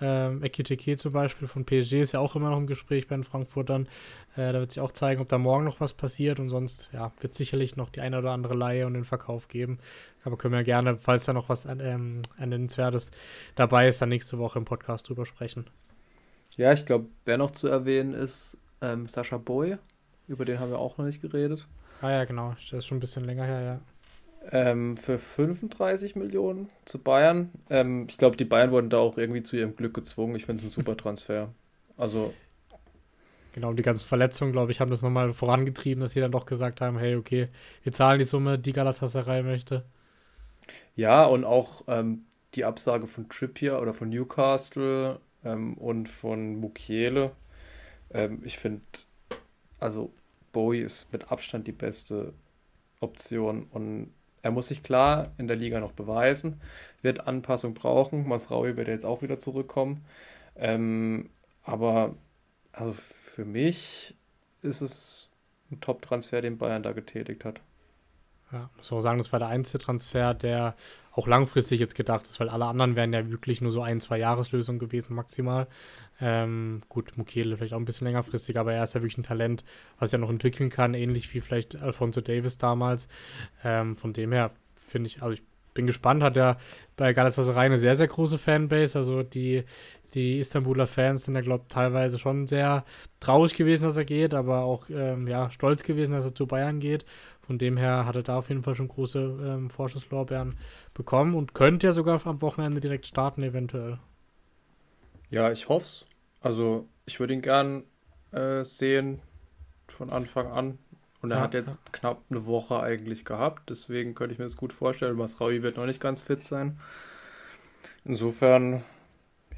Ähm, Ekiteke zum Beispiel von PSG ist ja auch immer noch im Gespräch bei den Frankfurtern. Äh, da wird sich auch zeigen, ob da morgen noch was passiert und sonst ja, wird sicherlich noch die eine oder andere Laie und den Verkauf geben. Aber können wir gerne, falls da noch was ähm, Nennenswertes dabei ist, dann nächste Woche im Podcast drüber sprechen. Ja, ich glaube, wer noch zu erwähnen ist, ähm, Sascha Boy. Über den haben wir auch noch nicht geredet. Ah ja, genau. Das ist schon ein bisschen länger her, ja. Ähm, für 35 Millionen zu Bayern. Ähm, ich glaube, die Bayern wurden da auch irgendwie zu ihrem Glück gezwungen. Ich finde es ein super Transfer. Also. Genau, die ganzen Verletzungen, glaube ich, haben das nochmal vorangetrieben, dass sie dann doch gesagt haben, hey, okay, wir zahlen die Summe, die Galatasaray möchte. Ja, und auch ähm, die Absage von Trippier oder von Newcastle ähm, und von Mukiele. Ähm, ich finde, also Bowie ist mit Abstand die beste Option und er muss sich klar in der Liga noch beweisen, wird Anpassung brauchen. Masraui wird jetzt auch wieder zurückkommen. Ähm, aber also für mich ist es ein Top-Transfer, den Bayern da getätigt hat. Ja, muss auch sagen, das war der einzige Transfer, der auch langfristig jetzt gedacht ist, weil alle anderen wären ja wirklich nur so ein, zwei Jahreslösungen gewesen maximal. Ähm, gut, Mukele vielleicht auch ein bisschen längerfristig, aber er ist ja wirklich ein Talent, was er noch entwickeln kann, ähnlich wie vielleicht Alfonso Davis damals. Ähm, von dem her finde ich, also ich bin gespannt, hat er bei Galatasaray eine sehr, sehr große Fanbase. Also die, die Istanbuler Fans sind ja, glaube ich, teilweise schon sehr traurig gewesen, dass er geht, aber auch ähm, ja, stolz gewesen, dass er zu Bayern geht. Von dem her hat er da auf jeden Fall schon große ähm, Vorschusslorbeeren bekommen und könnte ja sogar am Wochenende direkt starten, eventuell. Ja, ich hoffe es. Also, ich würde ihn gern äh, sehen von Anfang an. Und er ja, hat jetzt ja. knapp eine Woche eigentlich gehabt. Deswegen könnte ich mir das gut vorstellen. Masraui wird noch nicht ganz fit sein. Insofern,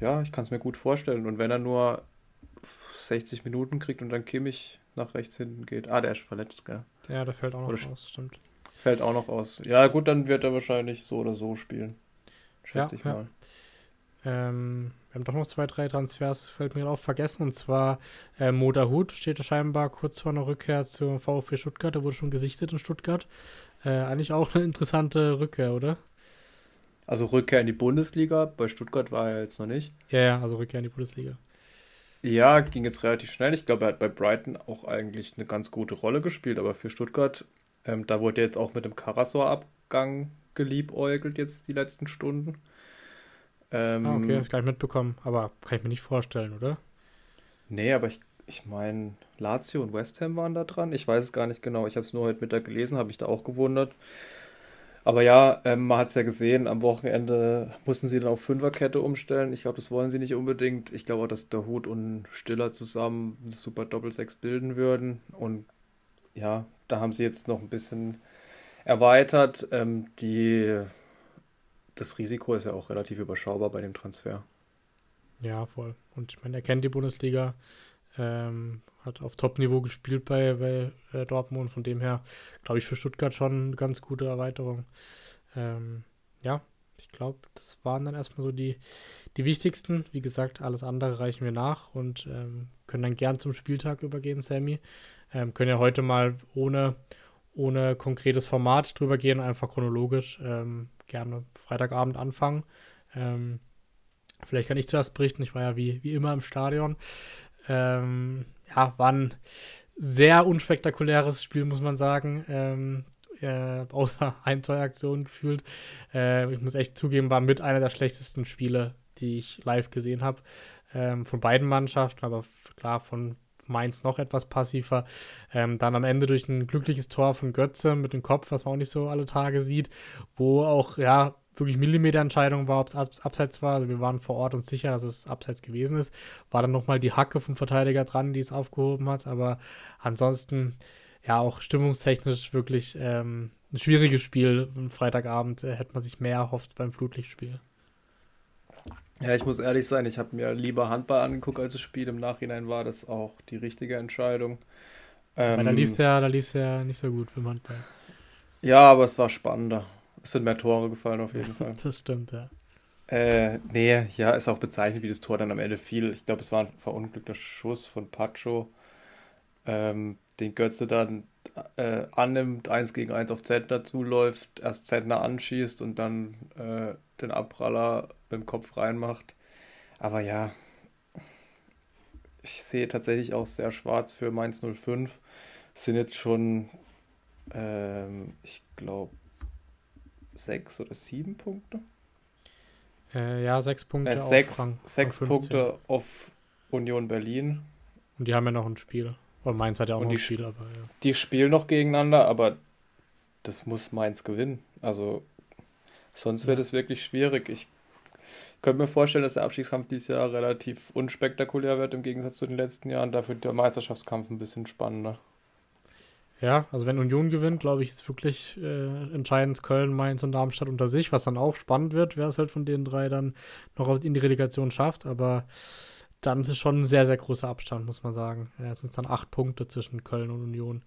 ja, ich kann es mir gut vorstellen. Und wenn er nur 60 Minuten kriegt und dann Kimmich nach rechts hinten geht. Ah, der ist verletzt, gell? Ja, der fällt auch noch oder aus, stimmt. Fällt auch noch aus. Ja, gut, dann wird er wahrscheinlich so oder so spielen. Schätze ja, ich mal. Ähm, wir haben doch noch zwei, drei Transfers, fällt mir auf, vergessen. Und zwar äh, Moda Hut steht scheinbar kurz vor einer Rückkehr zum VfB Stuttgart. Der wurde schon gesichtet in Stuttgart. Äh, eigentlich auch eine interessante Rückkehr, oder? Also Rückkehr in die Bundesliga. Bei Stuttgart war er jetzt noch nicht. Ja, ja, also Rückkehr in die Bundesliga. Ja, ging jetzt relativ schnell. Ich glaube, er hat bei Brighton auch eigentlich eine ganz gute Rolle gespielt, aber für Stuttgart, ähm, da wurde jetzt auch mit dem Karasor-Abgang geliebäugelt jetzt die letzten Stunden. Ähm, ah, okay, hab ich gar nicht mitbekommen, aber kann ich mir nicht vorstellen, oder? Nee, aber ich, ich meine, Lazio und West Ham waren da dran. Ich weiß es gar nicht genau. Ich habe es nur heute Mittag gelesen, habe mich da auch gewundert. Aber ja, ähm, man hat es ja gesehen, am Wochenende mussten sie dann auf Fünferkette umstellen. Ich glaube, das wollen sie nicht unbedingt. Ich glaube dass der Hut und Stiller zusammen eine super Doppelsechs bilden würden. Und ja, da haben sie jetzt noch ein bisschen erweitert. Ähm, die, das Risiko ist ja auch relativ überschaubar bei dem Transfer. Ja, voll. Und ich meine, er kennt die Bundesliga. Ähm, hat auf Top-Niveau gespielt bei, bei äh, Dortmund. Von dem her, glaube ich, für Stuttgart schon eine ganz gute Erweiterung. Ähm, ja, ich glaube, das waren dann erstmal so die, die wichtigsten. Wie gesagt, alles andere reichen wir nach und ähm, können dann gern zum Spieltag übergehen, Sammy. Ähm, können ja heute mal ohne, ohne konkretes Format drüber gehen, einfach chronologisch ähm, gerne Freitagabend anfangen. Ähm, vielleicht kann ich zuerst berichten. Ich war ja wie, wie immer im Stadion. Ähm, ja, war ein sehr unspektakuläres Spiel, muss man sagen. Ähm, äh, außer ein, zwei Aktionen gefühlt. Äh, ich muss echt zugeben, war mit einer der schlechtesten Spiele, die ich live gesehen habe. Ähm, von beiden Mannschaften, aber klar, von Mainz noch etwas passiver. Ähm, dann am Ende durch ein glückliches Tor von Götze mit dem Kopf, was man auch nicht so alle Tage sieht, wo auch, ja, wirklich Millimeterentscheidung war, ob es abseits war. Also wir waren vor Ort uns sicher, dass es abseits gewesen ist. War dann nochmal die Hacke vom Verteidiger dran, die es aufgehoben hat. Aber ansonsten, ja, auch stimmungstechnisch wirklich ähm, ein schwieriges Spiel. Am Freitagabend äh, hätte man sich mehr erhofft beim Flutlichtspiel. Ja, ich muss ehrlich sein, ich habe mir lieber Handball angeguckt als das Spiel. Im Nachhinein war das auch die richtige Entscheidung. Ähm, da lief es ja, ja nicht so gut beim Handball. Ja, aber es war spannender. Es sind mehr Tore gefallen auf jeden Fall. Das stimmt, ja. Äh, nee, ja, ist auch bezeichnet, wie das Tor dann am Ende fiel. Ich glaube, es war ein verunglückter Schuss von Pacho, ähm, den Götze dann äh, annimmt, eins gegen eins auf Zentner zuläuft, erst Zentner anschießt und dann äh, den Abpraller mit dem Kopf reinmacht. Aber ja, ich sehe tatsächlich auch sehr schwarz für Mainz 05. Es sind jetzt schon, ähm, ich glaube, sechs oder sieben Punkte. Äh, ja, sechs Punkte äh, sechs, auf Rang, sechs Rang Punkte auf Union Berlin. Und die haben ja noch ein Spiel. Oder Mainz hat ja auch Und noch ein Spiel, aber ja. Die spielen noch gegeneinander, aber das muss Mainz gewinnen. Also sonst wird es wirklich schwierig. Ich könnte mir vorstellen, dass der Abstiegskampf dieses Jahr relativ unspektakulär wird im Gegensatz zu den letzten Jahren. Dafür der Meisterschaftskampf ein bisschen spannender. Ja, also wenn Union gewinnt, glaube ich, ist wirklich äh, entscheidend Köln, Mainz und Darmstadt unter sich, was dann auch spannend wird, wer es halt von den drei dann noch in die Relegation schafft. Aber dann ist es schon ein sehr, sehr großer Abstand, muss man sagen. Ja, es sind dann acht Punkte zwischen Köln und Union.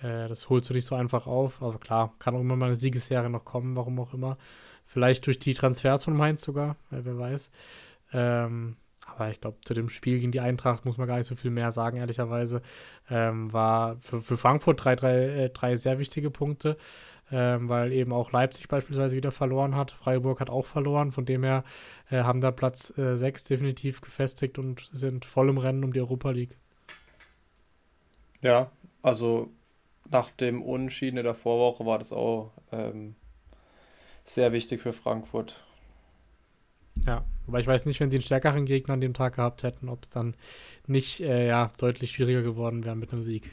Äh, das holst du nicht so einfach auf. Aber klar, kann auch immer mal eine Siegesserie noch kommen, warum auch immer. Vielleicht durch die Transfers von Mainz sogar, äh, wer weiß. Ähm, aber ich glaube, zu dem Spiel gegen die Eintracht muss man gar nicht so viel mehr sagen, ehrlicherweise. Ähm, war für, für Frankfurt drei, drei, äh, drei sehr wichtige Punkte, ähm, weil eben auch Leipzig beispielsweise wieder verloren hat. Freiburg hat auch verloren, von dem her äh, haben da Platz äh, 6 definitiv gefestigt und sind voll im Rennen um die Europa League. Ja, also nach dem Unentschieden in der Vorwoche war das auch ähm, sehr wichtig für Frankfurt. Ja, wobei ich weiß nicht, wenn sie einen stärkeren Gegner an dem Tag gehabt hätten, ob es dann nicht äh, ja, deutlich schwieriger geworden wäre mit einem Sieg.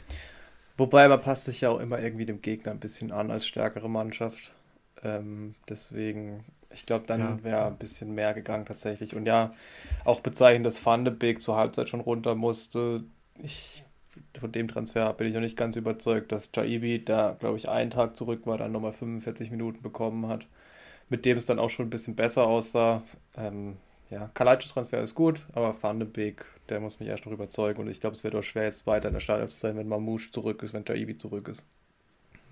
Wobei man passt sich ja auch immer irgendwie dem Gegner ein bisschen an als stärkere Mannschaft. Ähm, deswegen, ich glaube, dann ja. wäre ein bisschen mehr gegangen tatsächlich. Und ja, auch bezeichnen, dass Van de Beek zur Halbzeit schon runter musste. Ich, von dem Transfer bin ich noch nicht ganz überzeugt, dass Jaibi, der, glaube ich, einen Tag zurück war, dann nochmal 45 Minuten bekommen hat mit dem es dann auch schon ein bisschen besser aussah. Ähm, ja, Kalajdzic Transfer ist gut, aber Van de Beek, der muss mich erst noch überzeugen und ich glaube, es wird auch schwer, jetzt weiter in der Stadion zu sein, wenn Mamouche zurück ist, wenn Jaibi zurück ist.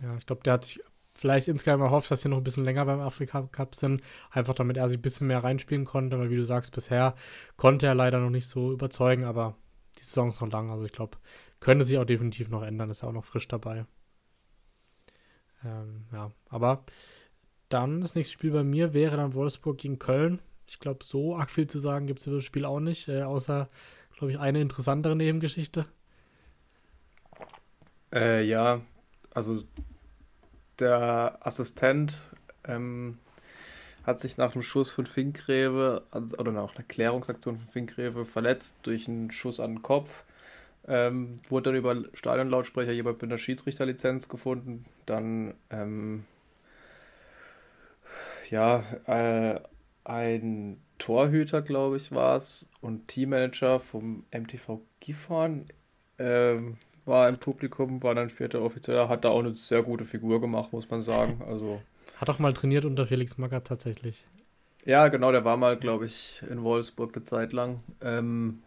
Ja, ich glaube, der hat sich vielleicht insgesamt erhofft, dass sie noch ein bisschen länger beim Afrika Cup sind, einfach damit er sich ein bisschen mehr reinspielen konnte, weil wie du sagst, bisher konnte er leider noch nicht so überzeugen, aber die Saison ist noch lang, also ich glaube, könnte sich auch definitiv noch ändern, ist ja auch noch frisch dabei. Ähm, ja, aber dann das nächste Spiel bei mir wäre dann Wolfsburg gegen Köln. Ich glaube, so arg viel zu sagen gibt es über das Spiel auch nicht, äh, außer, glaube ich, eine interessantere Nebengeschichte. Äh, ja, also der Assistent ähm, hat sich nach einem Schuss von Finkgräbe, also, oder nach einer Klärungsaktion von Finkgräbe verletzt durch einen Schuss an den Kopf. Ähm, wurde dann über Stadionlautsprecher jemand mit einer Schiedsrichterlizenz gefunden. Dann ähm, ja, äh, ein Torhüter, glaube ich, war es, und Teammanager vom MTV Gifhorn ähm, war im Publikum, war dann vierter Offizier, hat da auch eine sehr gute Figur gemacht, muss man sagen. Also, hat auch mal trainiert unter Felix Magath tatsächlich. Ja, genau, der war mal, glaube ich, in Wolfsburg eine Zeit lang. Ähm,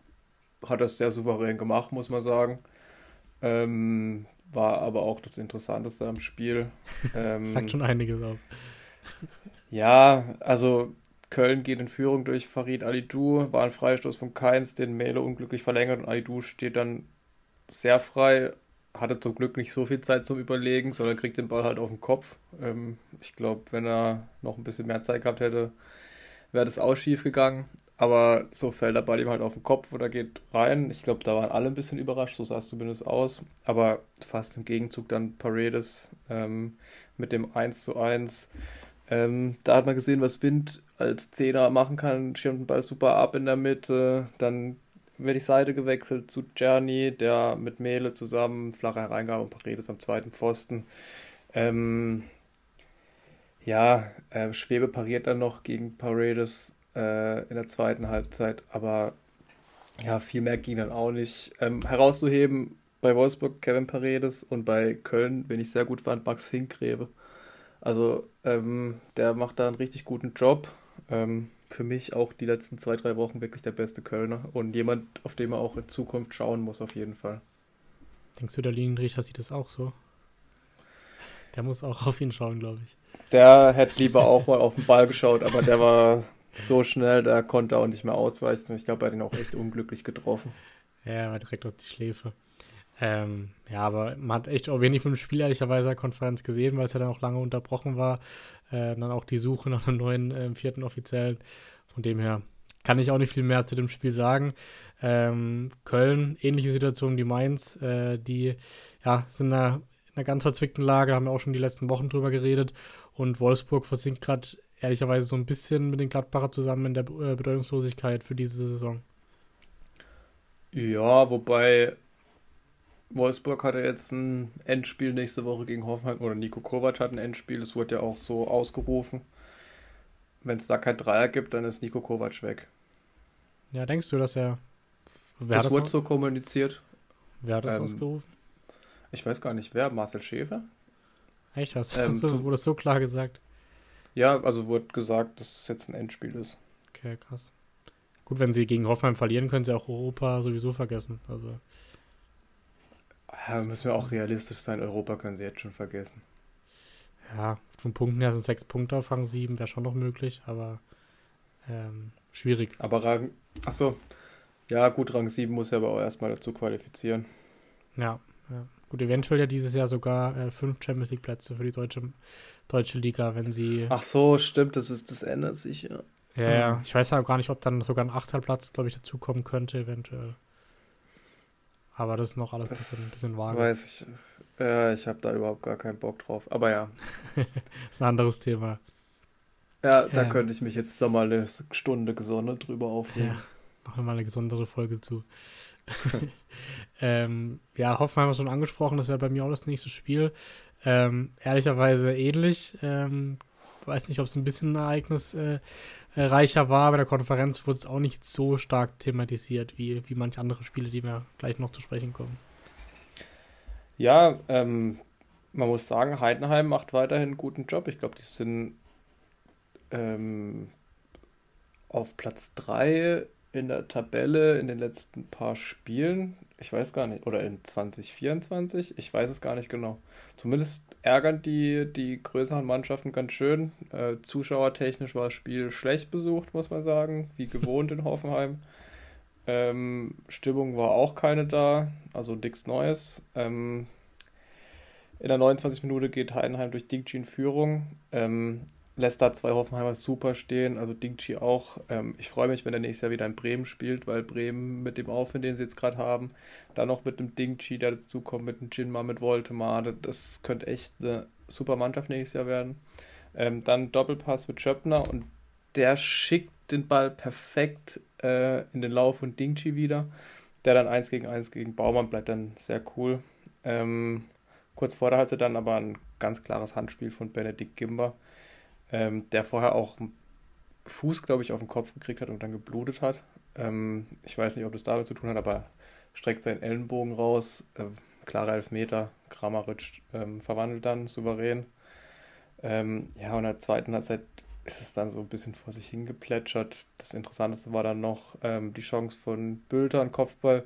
hat das sehr souverän gemacht, muss man sagen. Ähm, war aber auch das Interessanteste am Spiel. Ähm, Sagt schon einiges auf. Ja, also Köln geht in Führung durch Farid Alidou, war ein Freistoß von Keins, den Mele unglücklich verlängert und Alidou steht dann sehr frei, hatte zum Glück nicht so viel Zeit zum Überlegen, sondern kriegt den Ball halt auf den Kopf. Ähm, ich glaube, wenn er noch ein bisschen mehr Zeit gehabt hätte, wäre das auch schief gegangen. Aber so fällt der Ball ihm halt auf den Kopf oder geht rein. Ich glaube, da waren alle ein bisschen überrascht, so sah es zumindest aus. Aber fast im Gegenzug dann Paredes ähm, mit dem 1 zu 1 ähm, da hat man gesehen, was Wind als Zehner machen kann. Schirmt den Ball super ab in der Mitte. Dann wird die Seite gewechselt zu Czerny, der mit Mele zusammen flache Hereingabe und Paredes am zweiten Pfosten. Ähm, ja, äh, Schwebe pariert dann noch gegen Paredes äh, in der zweiten Halbzeit, aber ja, viel mehr ging dann auch nicht. Ähm, herauszuheben bei Wolfsburg Kevin Paredes und bei Köln, wenn ich sehr gut fand, Max Hinkgräbe. Also ähm, der macht da einen richtig guten Job. Ähm, für mich auch die letzten zwei, drei Wochen wirklich der beste Kölner und jemand, auf den man auch in Zukunft schauen muss, auf jeden Fall. Denkst du, der Linienrichter sieht das auch so? Der muss auch auf ihn schauen, glaube ich. Der hätte lieber auch mal auf den Ball geschaut, aber der war so schnell, der konnte auch nicht mehr ausweichen. Ich glaube, er hat ihn auch echt unglücklich getroffen. Ja, er war direkt auf die Schläfe. Ähm, ja, aber man hat echt auch wenig vom Spiel ehrlicherweise der Konferenz gesehen, weil es ja dann auch lange unterbrochen war. Äh, dann auch die Suche nach einem neuen äh, vierten Offiziellen. Von dem her kann ich auch nicht viel mehr zu dem Spiel sagen. Ähm, Köln, ähnliche Situation wie Mainz, äh, die ja, sind in einer, in einer ganz verzwickten Lage, haben wir auch schon die letzten Wochen drüber geredet. Und Wolfsburg versinkt gerade ehrlicherweise so ein bisschen mit den Gladbacher zusammen in der äh, Bedeutungslosigkeit für diese Saison. Ja, wobei Wolfsburg hatte jetzt ein Endspiel nächste Woche gegen Hoffenheim oder Nico Kovac hat ein Endspiel, es wurde ja auch so ausgerufen. Wenn es da kein Dreier gibt, dann ist Nico Kovac weg. Ja, denkst du, dass er. Wer das, das wurde so kommuniziert. Wer hat das ähm, ausgerufen? Ich weiß gar nicht, wer. Marcel Schäfer? Echt? Hast ähm, so, wurde das so klar gesagt? Ja, also wurde gesagt, dass es jetzt ein Endspiel ist. Okay, krass. Gut, wenn sie gegen Hoffenheim verlieren, können sie auch Europa sowieso vergessen. Also. Ja, müssen wir auch realistisch sein. Europa können sie jetzt schon vergessen. Ja, von Punkten her sind sechs Punkte auf Rang 7, wäre schon noch möglich, aber ähm, schwierig. Aber Rang, achso, ja, gut, Rang 7 muss ja aber auch erstmal dazu qualifizieren. Ja, ja. Gut, eventuell ja dieses Jahr sogar äh, fünf Champions League Plätze für die deutsche, deutsche Liga, wenn sie. Ach so, stimmt, das ist, das ändert sich, ja. Ja, ja. Ich weiß ja gar nicht, ob dann sogar ein Achtelplatz, glaube ich, dazukommen könnte, eventuell. Aber das ist noch alles ein bisschen, ein bisschen vage. Weiß ich. Ja, ich habe da überhaupt gar keinen Bock drauf. Aber ja. das ist ein anderes Thema. Ja, da ähm, könnte ich mich jetzt noch mal eine Stunde gesondert drüber aufregen. Ja, machen wir mal eine gesonderte Folge zu. ähm, ja, Hoffenheim haben wir schon angesprochen, das wäre bei mir auch das nächste Spiel. Ähm, ehrlicherweise ähnlich. Ähm, weiß nicht, ob es ein bisschen ein Ereignis äh, äh, reicher war. Bei der Konferenz wurde es auch nicht so stark thematisiert wie, wie manche andere Spiele, die wir gleich noch zu sprechen kommen. Ja, ähm, man muss sagen, Heidenheim macht weiterhin einen guten Job. Ich glaube, die sind ähm, auf Platz 3 in der Tabelle in den letzten paar Spielen. Ich weiß gar nicht. Oder in 2024? Ich weiß es gar nicht genau. Zumindest ärgern die, die größeren Mannschaften ganz schön. Äh, zuschauertechnisch war das Spiel schlecht besucht, muss man sagen. Wie gewohnt in Hoffenheim. Ähm, Stimmung war auch keine da. Also nichts Neues. Ähm, in der 29 Minute geht Heidenheim durch Dingchi in Führung. Ähm, lässt da zwei Hoffenheimer super stehen, also Dingchi auch. Ähm, ich freue mich, wenn er nächstes Jahr wieder in Bremen spielt, weil Bremen mit dem Aufwind, den sie jetzt gerade haben, dann noch mit dem Dingchi, der dazu kommt, mit dem Jinma, mit Voltemar, das könnte echt eine super Mannschaft nächstes Jahr werden. Ähm, dann Doppelpass mit Schöppner und der schickt den Ball perfekt äh, in den Lauf von Dingchi wieder. Der dann 1 gegen 1 gegen Baumann bleibt dann sehr cool. Ähm, kurz vorher hatte dann aber ein ganz klares Handspiel von Benedikt Gimber ähm, der vorher auch Fuß, glaube ich, auf den Kopf gekriegt hat und dann geblutet hat. Ähm, ich weiß nicht, ob das damit zu tun hat, aber streckt seinen Ellenbogen raus. Äh, klare Elfmeter. Kramaric ähm, verwandelt dann souverän. Ähm, ja, und in der zweiten Halbzeit ist es dann so ein bisschen vor sich hingeplätschert. Das Interessanteste war dann noch ähm, die Chance von Bülter, ein Kopfball,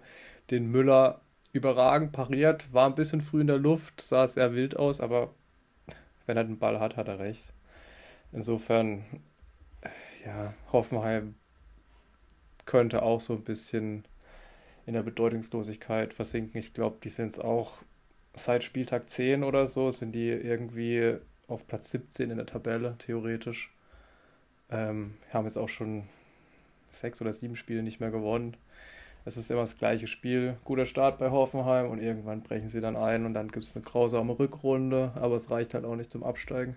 den Müller überragend pariert, war ein bisschen früh in der Luft, sah sehr wild aus, aber wenn er den Ball hat, hat er recht. Insofern, ja, Hoffenheim könnte auch so ein bisschen in der Bedeutungslosigkeit versinken. Ich glaube, die sind es auch seit Spieltag 10 oder so, sind die irgendwie auf Platz 17 in der Tabelle, theoretisch. Ähm, haben jetzt auch schon sechs oder sieben Spiele nicht mehr gewonnen. Es ist immer das gleiche Spiel. Guter Start bei Hoffenheim und irgendwann brechen sie dann ein und dann gibt es eine grausame Rückrunde, aber es reicht halt auch nicht zum Absteigen.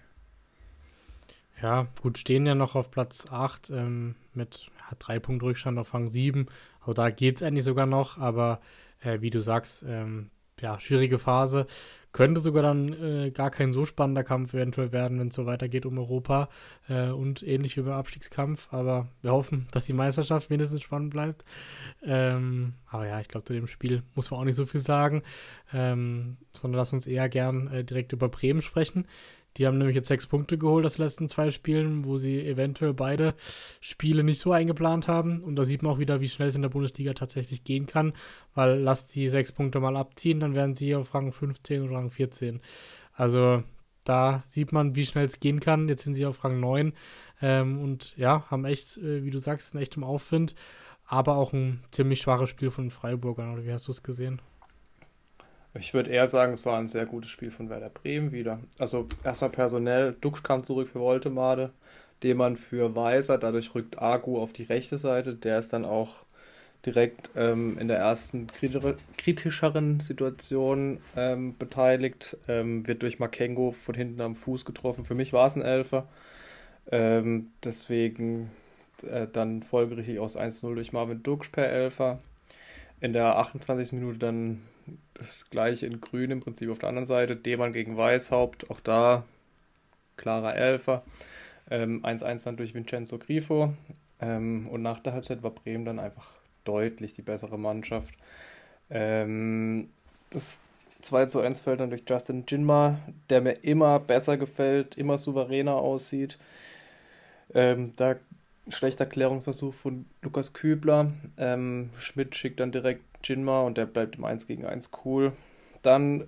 Ja, gut, stehen ja noch auf Platz 8 ähm, mit ja, drei Punkten Rückstand auf Rang 7. Also da geht es endlich sogar noch, aber äh, wie du sagst, ähm, ja, schwierige Phase. Könnte sogar dann äh, gar kein so spannender Kampf eventuell werden, wenn es so weitergeht um Europa äh, und ähnlich über Abstiegskampf. Aber wir hoffen, dass die Meisterschaft mindestens spannend bleibt. Ähm, aber ja, ich glaube, zu dem Spiel muss man auch nicht so viel sagen, ähm, sondern lass uns eher gern äh, direkt über Bremen sprechen. Die haben nämlich jetzt sechs Punkte geholt aus den letzten zwei Spielen, wo sie eventuell beide Spiele nicht so eingeplant haben. Und da sieht man auch wieder, wie schnell es in der Bundesliga tatsächlich gehen kann. Weil lasst die sechs Punkte mal abziehen, dann werden sie auf Rang 15 oder Rang 14. Also da sieht man, wie schnell es gehen kann. Jetzt sind sie auf Rang 9 ähm, und ja, haben echt, äh, wie du sagst, einen echten Aufwind. Aber auch ein ziemlich schwaches Spiel von Freiburgern. Oder wie hast du es gesehen? Ich würde eher sagen, es war ein sehr gutes Spiel von Werder Bremen wieder. Also erstmal personell, Duxch kam zurück für Woltemade. Demann für Weiser. Dadurch rückt Agu auf die rechte Seite. Der ist dann auch direkt ähm, in der ersten kritischeren Situation ähm, beteiligt. Ähm, wird durch Makengo von hinten am Fuß getroffen. Für mich war es ein Elfer. Ähm, deswegen äh, dann folgerichtig aus 1-0 durch Marvin Duksch per Elfer. In der 28. Minute dann das gleiche in Grün im Prinzip auf der anderen Seite. Demann gegen Weißhaupt, auch da klarer Elfer. 1-1 ähm, dann durch Vincenzo Grifo. Ähm, und nach der Halbzeit war Bremen dann einfach deutlich die bessere Mannschaft. Ähm, das 2 zu 1 fällt dann durch Justin Jinma, der mir immer besser gefällt, immer souveräner aussieht. Ähm, da schlechter Klärungsversuch von Lukas Kübler. Ähm, Schmidt schickt dann direkt Jinma und der bleibt im 1 gegen 1 cool. Dann,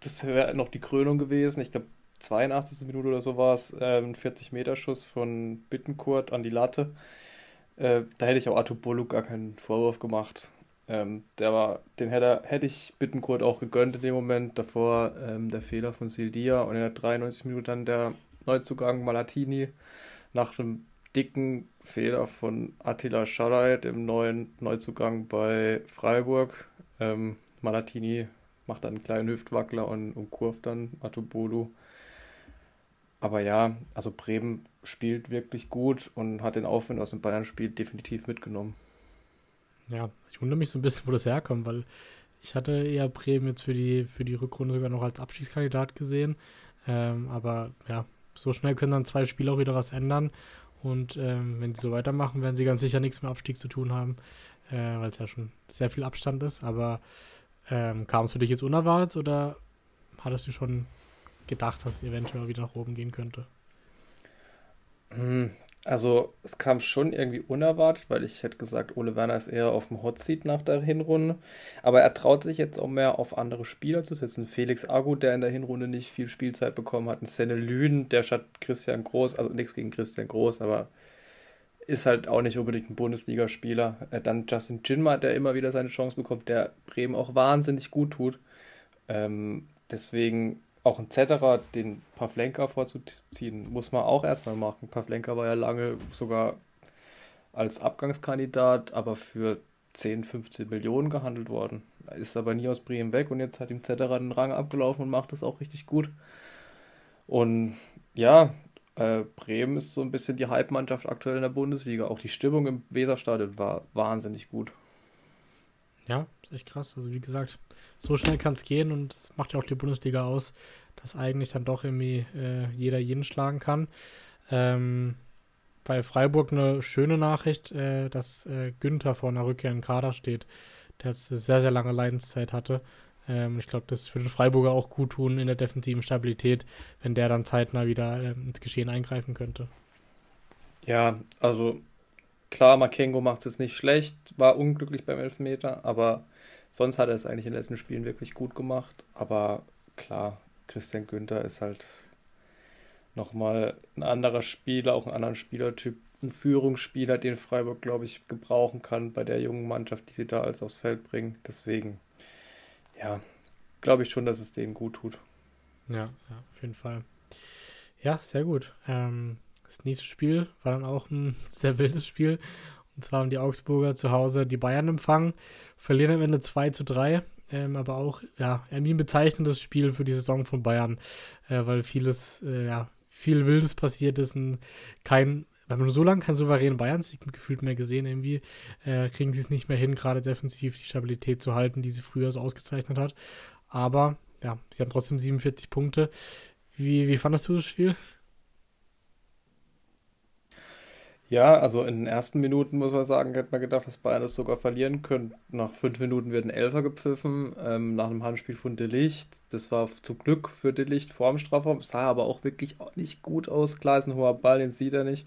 das wäre noch die Krönung gewesen. Ich glaube, 82. Minute oder so war es, ähm, 40-Meter-Schuss von Bittenkurt an die Latte. Äh, da hätte ich auch Artur Boluk gar keinen Vorwurf gemacht. Ähm, der war, den hätte, hätte ich Bittenkurt auch gegönnt in dem Moment. Davor ähm, der Fehler von Sildia und in der 93 Minute dann der Neuzugang Malatini nach einem dicken Fehler von Attila Schalay, dem neuen Neuzugang bei Freiburg. Ähm, Malatini macht dann einen kleinen Hüftwackler und umkurvt dann Atubolu. Aber ja, also Bremen spielt wirklich gut und hat den Aufwind aus dem Bayern-Spiel definitiv mitgenommen. Ja, ich wundere mich so ein bisschen, wo das herkommt, weil ich hatte eher Bremen jetzt für die, für die Rückrunde sogar noch als Abstiegskandidat gesehen. Ähm, aber ja, so schnell können dann zwei Spiele auch wieder was ändern. Und ähm, wenn sie so weitermachen, werden sie ganz sicher nichts mit Abstieg zu tun haben, äh, weil es ja schon sehr viel Abstand ist. Aber ähm, kam es für dich jetzt unerwartet oder hattest du schon gedacht, dass es eventuell wieder nach oben gehen könnte? Also es kam schon irgendwie unerwartet, weil ich hätte gesagt, Ole Werner ist eher auf dem Hotseat nach der Hinrunde. Aber er traut sich jetzt auch mehr auf andere Spieler zu setzen. Felix Agu, der in der Hinrunde nicht viel Spielzeit bekommen hat. Ein Senne Lüden, der statt Christian Groß, also nichts gegen Christian Groß, aber ist halt auch nicht unbedingt ein Bundesligaspieler. Äh, dann Justin Jinma, der immer wieder seine Chance bekommt, der Bremen auch wahnsinnig gut tut. Ähm, deswegen auch ein Zetterer, den Pavlenka vorzuziehen, muss man auch erstmal machen. Pavlenka war ja lange sogar als Abgangskandidat, aber für 10, 15 Millionen gehandelt worden. Ist aber nie aus Bremen weg und jetzt hat ihm Zetterer den Rang abgelaufen und macht das auch richtig gut. Und ja, äh, Bremen ist so ein bisschen die Hype-Mannschaft aktuell in der Bundesliga. Auch die Stimmung im Weserstadion war wahnsinnig gut. Ja, ist echt krass. Also wie gesagt, so schnell kann es gehen und das macht ja auch die Bundesliga aus, dass eigentlich dann doch irgendwie äh, jeder jeden schlagen kann. Ähm, bei Freiburg eine schöne Nachricht, äh, dass äh, Günther vor einer Rückkehr im Kader steht, der jetzt eine sehr, sehr lange Leidenszeit hatte. Ähm, ich glaube, das würde Freiburger auch gut tun in der defensiven Stabilität, wenn der dann zeitnah wieder äh, ins Geschehen eingreifen könnte. Ja, also klar, Makengo macht es jetzt nicht schlecht, war unglücklich beim Elfmeter, aber sonst hat er es eigentlich in den letzten Spielen wirklich gut gemacht. Aber klar, Christian Günther ist halt nochmal ein anderer Spieler, auch ein anderer Spielertyp, ein Führungsspieler, den Freiburg, glaube ich, gebrauchen kann bei der jungen Mannschaft, die sie da alles aufs Feld bringen. Deswegen, ja, glaube ich schon, dass es denen gut tut. Ja, ja auf jeden Fall. Ja, sehr gut. Ähm, das nächste Spiel war dann auch ein sehr wildes Spiel. Und zwar haben die Augsburger zu Hause die Bayern empfangen, verlieren am Ende 2 zu 3. Ähm, aber auch, ja, ein bezeichnendes Spiel für die Saison von Bayern, äh, weil vieles, äh, ja, viel Wildes passiert ist und kein, wir haben so lange keinen souveränen Bayern-Sieg gefühlt mehr gesehen, irgendwie, äh, kriegen sie es nicht mehr hin, gerade defensiv die Stabilität zu halten, die sie früher so ausgezeichnet hat. Aber, ja, sie haben trotzdem 47 Punkte. Wie, wie fandest du das Spiel? Ja, also in den ersten Minuten muss man sagen, hätte man gedacht, dass Bayern das sogar verlieren könnte. Nach fünf Minuten wird ein Elfer gepfiffen, ähm, nach einem Handspiel von Delicht. Das war zum Glück für Delicht vor dem Strafraum, sah aber auch wirklich nicht gut aus. Klar ist ein hoher Ball, den sieht er nicht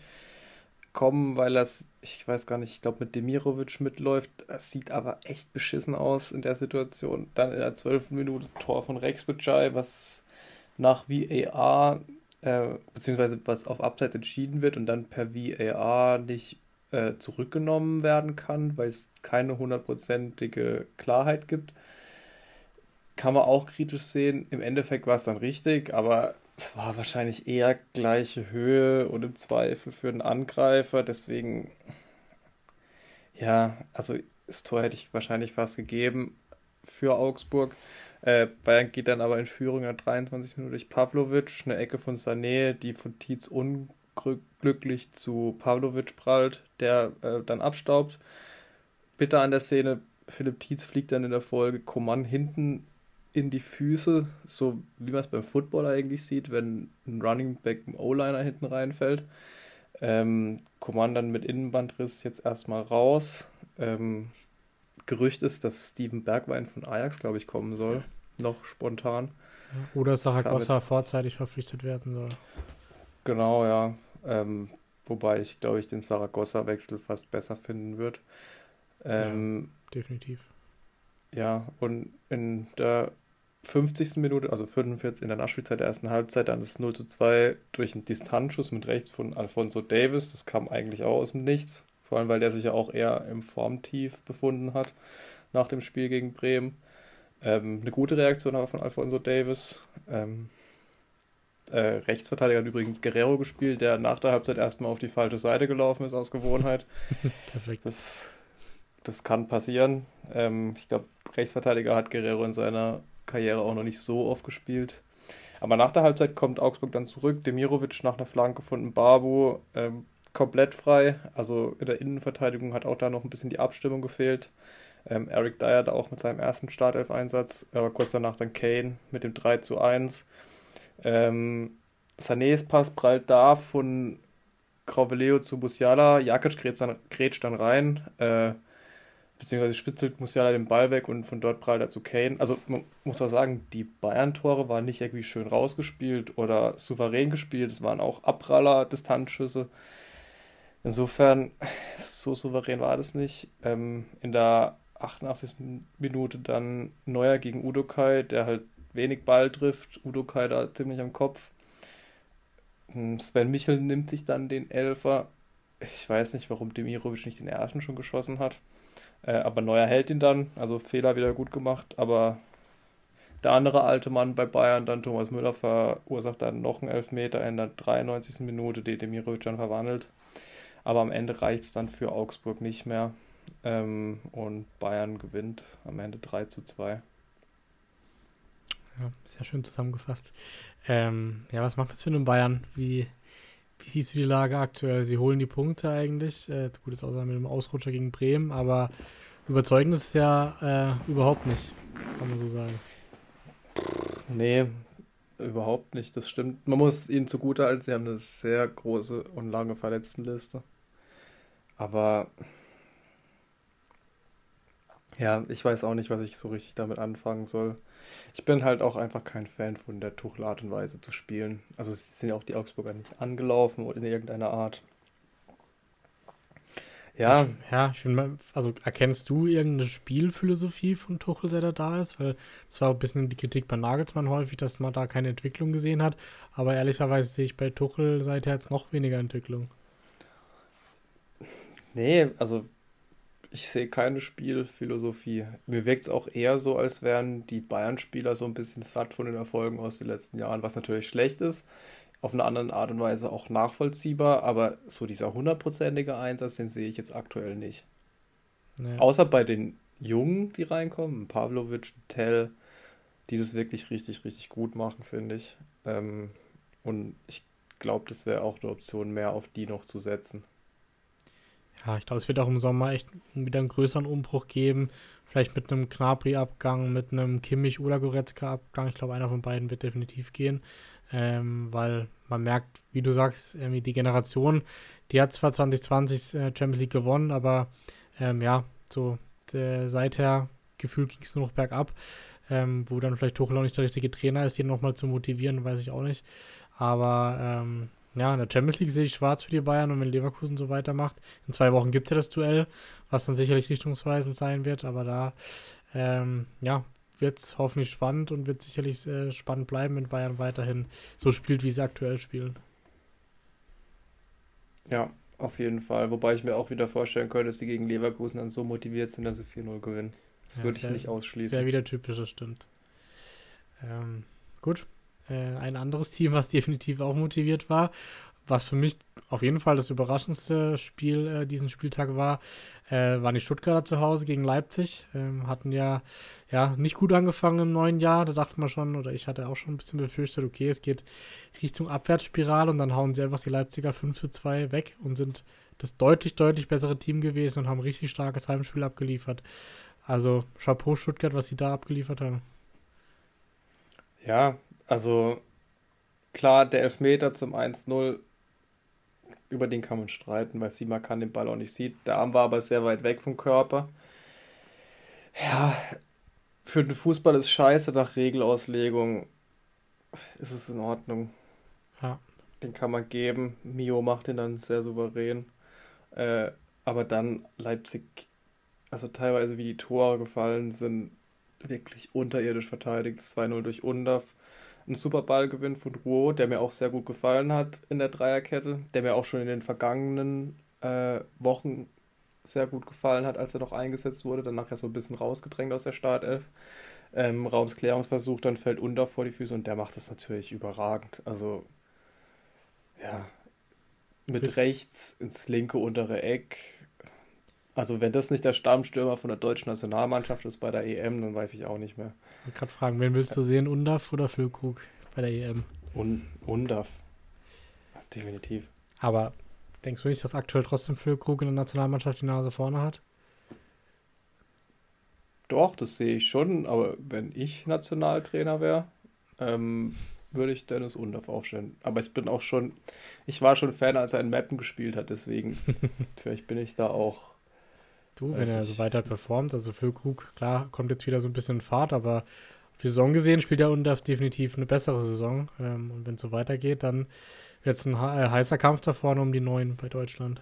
kommen, weil er ich weiß gar nicht, ich glaube mit Demirovic mitläuft. Es sieht aber echt beschissen aus in der Situation. Dann in der zwölften Minute Tor von Rex was nach VAR äh, beziehungsweise was auf Abseits entschieden wird und dann per VAR nicht äh, zurückgenommen werden kann, weil es keine hundertprozentige Klarheit gibt. Kann man auch kritisch sehen. Im Endeffekt war es dann richtig, aber es war wahrscheinlich eher gleiche Höhe und im Zweifel für den Angreifer. Deswegen, ja, also das Tor hätte ich wahrscheinlich fast gegeben für Augsburg. Äh, Bayern geht dann aber in Führung der 23 Minuten durch Pavlovic, eine Ecke von Sané, die von Tietz unglücklich zu Pavlovic prallt, der äh, dann abstaubt. Bitter an der Szene, Philipp Tietz fliegt dann in der Folge Coman hinten in die Füße, so wie man es beim Football eigentlich sieht, wenn ein Running Back im O-Liner hinten reinfällt. Ähm, Coman dann mit Innenbandriss jetzt erstmal raus. Ähm, Gerücht ist, dass Steven Bergwein von Ajax, glaube ich, kommen soll. Noch spontan. Oder Saragossa vorzeitig verpflichtet werden soll. Genau, ja. Ähm, wobei ich, glaube ich, den Saragossa-Wechsel fast besser finden würde. Ähm, ja, definitiv. Ja, und in der 50. Minute, also 45 in der Nachspielzeit der ersten Halbzeit, dann ist 0 zu 2 durch einen Distanzschuss mit rechts von Alfonso Davis. Das kam eigentlich auch aus dem Nichts. Vor allem, weil der sich ja auch eher im Formtief befunden hat nach dem Spiel gegen Bremen. Ähm, eine gute Reaktion aber von Alfonso Davis. Ähm, äh, Rechtsverteidiger hat übrigens Guerrero gespielt, der nach der Halbzeit erstmal auf die falsche Seite gelaufen ist aus Gewohnheit. Perfekt. Das, das kann passieren. Ähm, ich glaube, Rechtsverteidiger hat Guerrero in seiner Karriere auch noch nicht so oft gespielt. Aber nach der Halbzeit kommt Augsburg dann zurück. Demirovic nach einer Flanke von Babu ähm, komplett frei. Also in der Innenverteidigung hat auch da noch ein bisschen die Abstimmung gefehlt. Ähm, Eric Dyer da auch mit seinem ersten Startelf-Einsatz, aber kurz danach dann Kane mit dem 3 zu 1. Ähm, Sanés Pass prallt da von Crauveleo zu Musiala. Jakic grätscht dann, grätscht dann rein, äh, beziehungsweise spitzelt Musiala den Ball weg und von dort prallt er zu Kane. Also man muss auch sagen, die Bayern-Tore waren nicht irgendwie schön rausgespielt oder souverän gespielt. Es waren auch Abpraller, Distanzschüsse. Insofern, so souverän war das nicht. Ähm, in der 88. Minute dann Neuer gegen Udokai, der halt wenig Ball trifft. Udokai da ziemlich am Kopf. Hm, Sven Michel nimmt sich dann den Elfer. Ich weiß nicht, warum Demirovic nicht den ersten schon geschossen hat. Äh, aber Neuer hält ihn dann. Also Fehler wieder gut gemacht. Aber der andere alte Mann bei Bayern, dann Thomas Müller, verursacht dann noch einen Elfmeter in der 93. Minute, den Demirovic dann verwandelt. Aber am Ende reicht es dann für Augsburg nicht mehr. Ähm, und Bayern gewinnt am Ende 3 zu 2. Ja, sehr schön zusammengefasst. Ähm, ja, was macht das für einen Bayern? Wie, wie siehst du die Lage aktuell? Sie holen die Punkte eigentlich. Äh, gut, ist außer mit dem Ausrutscher gegen Bremen, aber überzeugend ist es ja äh, überhaupt nicht, kann man so sagen. Nee, überhaupt nicht. Das stimmt. Man muss ihnen zugute halten, sie haben eine sehr große und lange Verletztenliste. Aber ja, ich weiß auch nicht, was ich so richtig damit anfangen soll. Ich bin halt auch einfach kein Fan von der Tuchel-Art und Weise zu spielen. Also es sind ja auch die Augsburger nicht angelaufen oder in irgendeiner Art. Ja. ja, ich finde also erkennst du irgendeine Spielphilosophie von Tuchel, seit er da ist? Weil das war ein bisschen die Kritik bei Nagelsmann häufig, dass man da keine Entwicklung gesehen hat. Aber ehrlicherweise sehe ich bei Tuchel seither jetzt noch weniger Entwicklung. Nee, also ich sehe keine Spielphilosophie. Mir wirkt es auch eher so, als wären die Bayern-Spieler so ein bisschen satt von den Erfolgen aus den letzten Jahren, was natürlich schlecht ist. Auf eine andere Art und Weise auch nachvollziehbar, aber so dieser hundertprozentige Einsatz, den sehe ich jetzt aktuell nicht. Ja. Außer bei den Jungen, die reinkommen, Pavlovic, Tell, die das wirklich richtig, richtig gut machen, finde ich. Ähm, und ich glaube, das wäre auch eine Option, mehr auf die noch zu setzen. Ja, ich glaube, es wird auch im Sommer echt wieder einen größeren Umbruch geben. Vielleicht mit einem Knabri-Abgang, mit einem Kimmich- oder Goretzka-Abgang. Ich glaube, einer von beiden wird definitiv gehen. Ähm, weil man merkt, wie du sagst, irgendwie die Generation, die hat zwar 2020 äh, Champions League gewonnen, aber ähm, ja, so der, seither gefühlt ging es nur noch bergab. Ähm, wo dann vielleicht Tuchel auch nicht der richtige Trainer ist, ihn nochmal zu motivieren, weiß ich auch nicht. Aber ähm, ja, in der Champions League sehe ich schwarz für die Bayern und wenn Leverkusen so weitermacht. In zwei Wochen gibt es ja das Duell, was dann sicherlich richtungsweisend sein wird, aber da ähm, ja, wird es hoffentlich spannend und wird sicherlich äh, spannend bleiben, wenn Bayern weiterhin so spielt, wie sie aktuell spielen. Ja, auf jeden Fall. Wobei ich mir auch wieder vorstellen könnte, dass sie gegen Leverkusen dann so motiviert sind, dass sie 4-0 gewinnen. Das ja, würde ich wär, nicht ausschließen. Wäre wieder typisch, das stimmt. Ähm, gut, äh, ein anderes Team, was definitiv auch motiviert war. Was für mich auf jeden Fall das überraschendste Spiel äh, diesen Spieltag war, äh, waren die Stuttgarter zu Hause gegen Leipzig. Ähm, hatten ja, ja nicht gut angefangen im neuen Jahr. Da dachte man schon, oder ich hatte auch schon ein bisschen befürchtet, okay, es geht Richtung Abwärtsspirale und dann hauen sie einfach die Leipziger 5 zu 2 weg und sind das deutlich, deutlich bessere Team gewesen und haben richtig starkes Heimspiel abgeliefert. Also Chapeau Stuttgart, was sie da abgeliefert haben. Ja, also klar, der Elfmeter zum 1-0 über den kann man streiten, weil Simakan den Ball auch nicht sieht. Der Arm war aber sehr weit weg vom Körper. Ja, für den Fußball ist scheiße nach Regelauslegung. Ist es in Ordnung. Ja. Den kann man geben. Mio macht den dann sehr souverän. Äh, aber dann Leipzig, also teilweise wie die Tore gefallen sind, wirklich unterirdisch verteidigt. 2-0 durch Undaf ein super Ballgewinn von Ruo, der mir auch sehr gut gefallen hat in der Dreierkette, der mir auch schon in den vergangenen äh, Wochen sehr gut gefallen hat, als er noch eingesetzt wurde, dann nachher so ein bisschen rausgedrängt aus der Startelf. Ähm, Raumsklärungsversuch, dann fällt unter vor die Füße und der macht das natürlich überragend. Also, ja, mit Bis rechts ins linke untere Eck. Also, wenn das nicht der Stammstürmer von der deutschen Nationalmannschaft ist bei der EM, dann weiß ich auch nicht mehr. Ich wollte gerade fragen, wen willst du sehen, Undaf oder Füllkrug bei der EM? Un Undaf. Definitiv. Aber denkst du nicht, dass aktuell trotzdem Füllkrug in der Nationalmannschaft die Nase vorne hat? Doch, das sehe ich schon, aber wenn ich Nationaltrainer wäre, ähm, würde ich Dennis Undorf aufstellen. Aber ich bin auch schon, ich war schon Fan, als er in Mappen gespielt hat, deswegen vielleicht bin ich da auch Du, wenn er so weiter performt, also Füllkrug, klar, kommt jetzt wieder so ein bisschen in Fahrt, aber auf die Saison gesehen spielt er Undaf definitiv eine bessere Saison. Ähm, und wenn es so weitergeht, dann wird es ein äh, heißer Kampf da vorne um die Neuen bei Deutschland.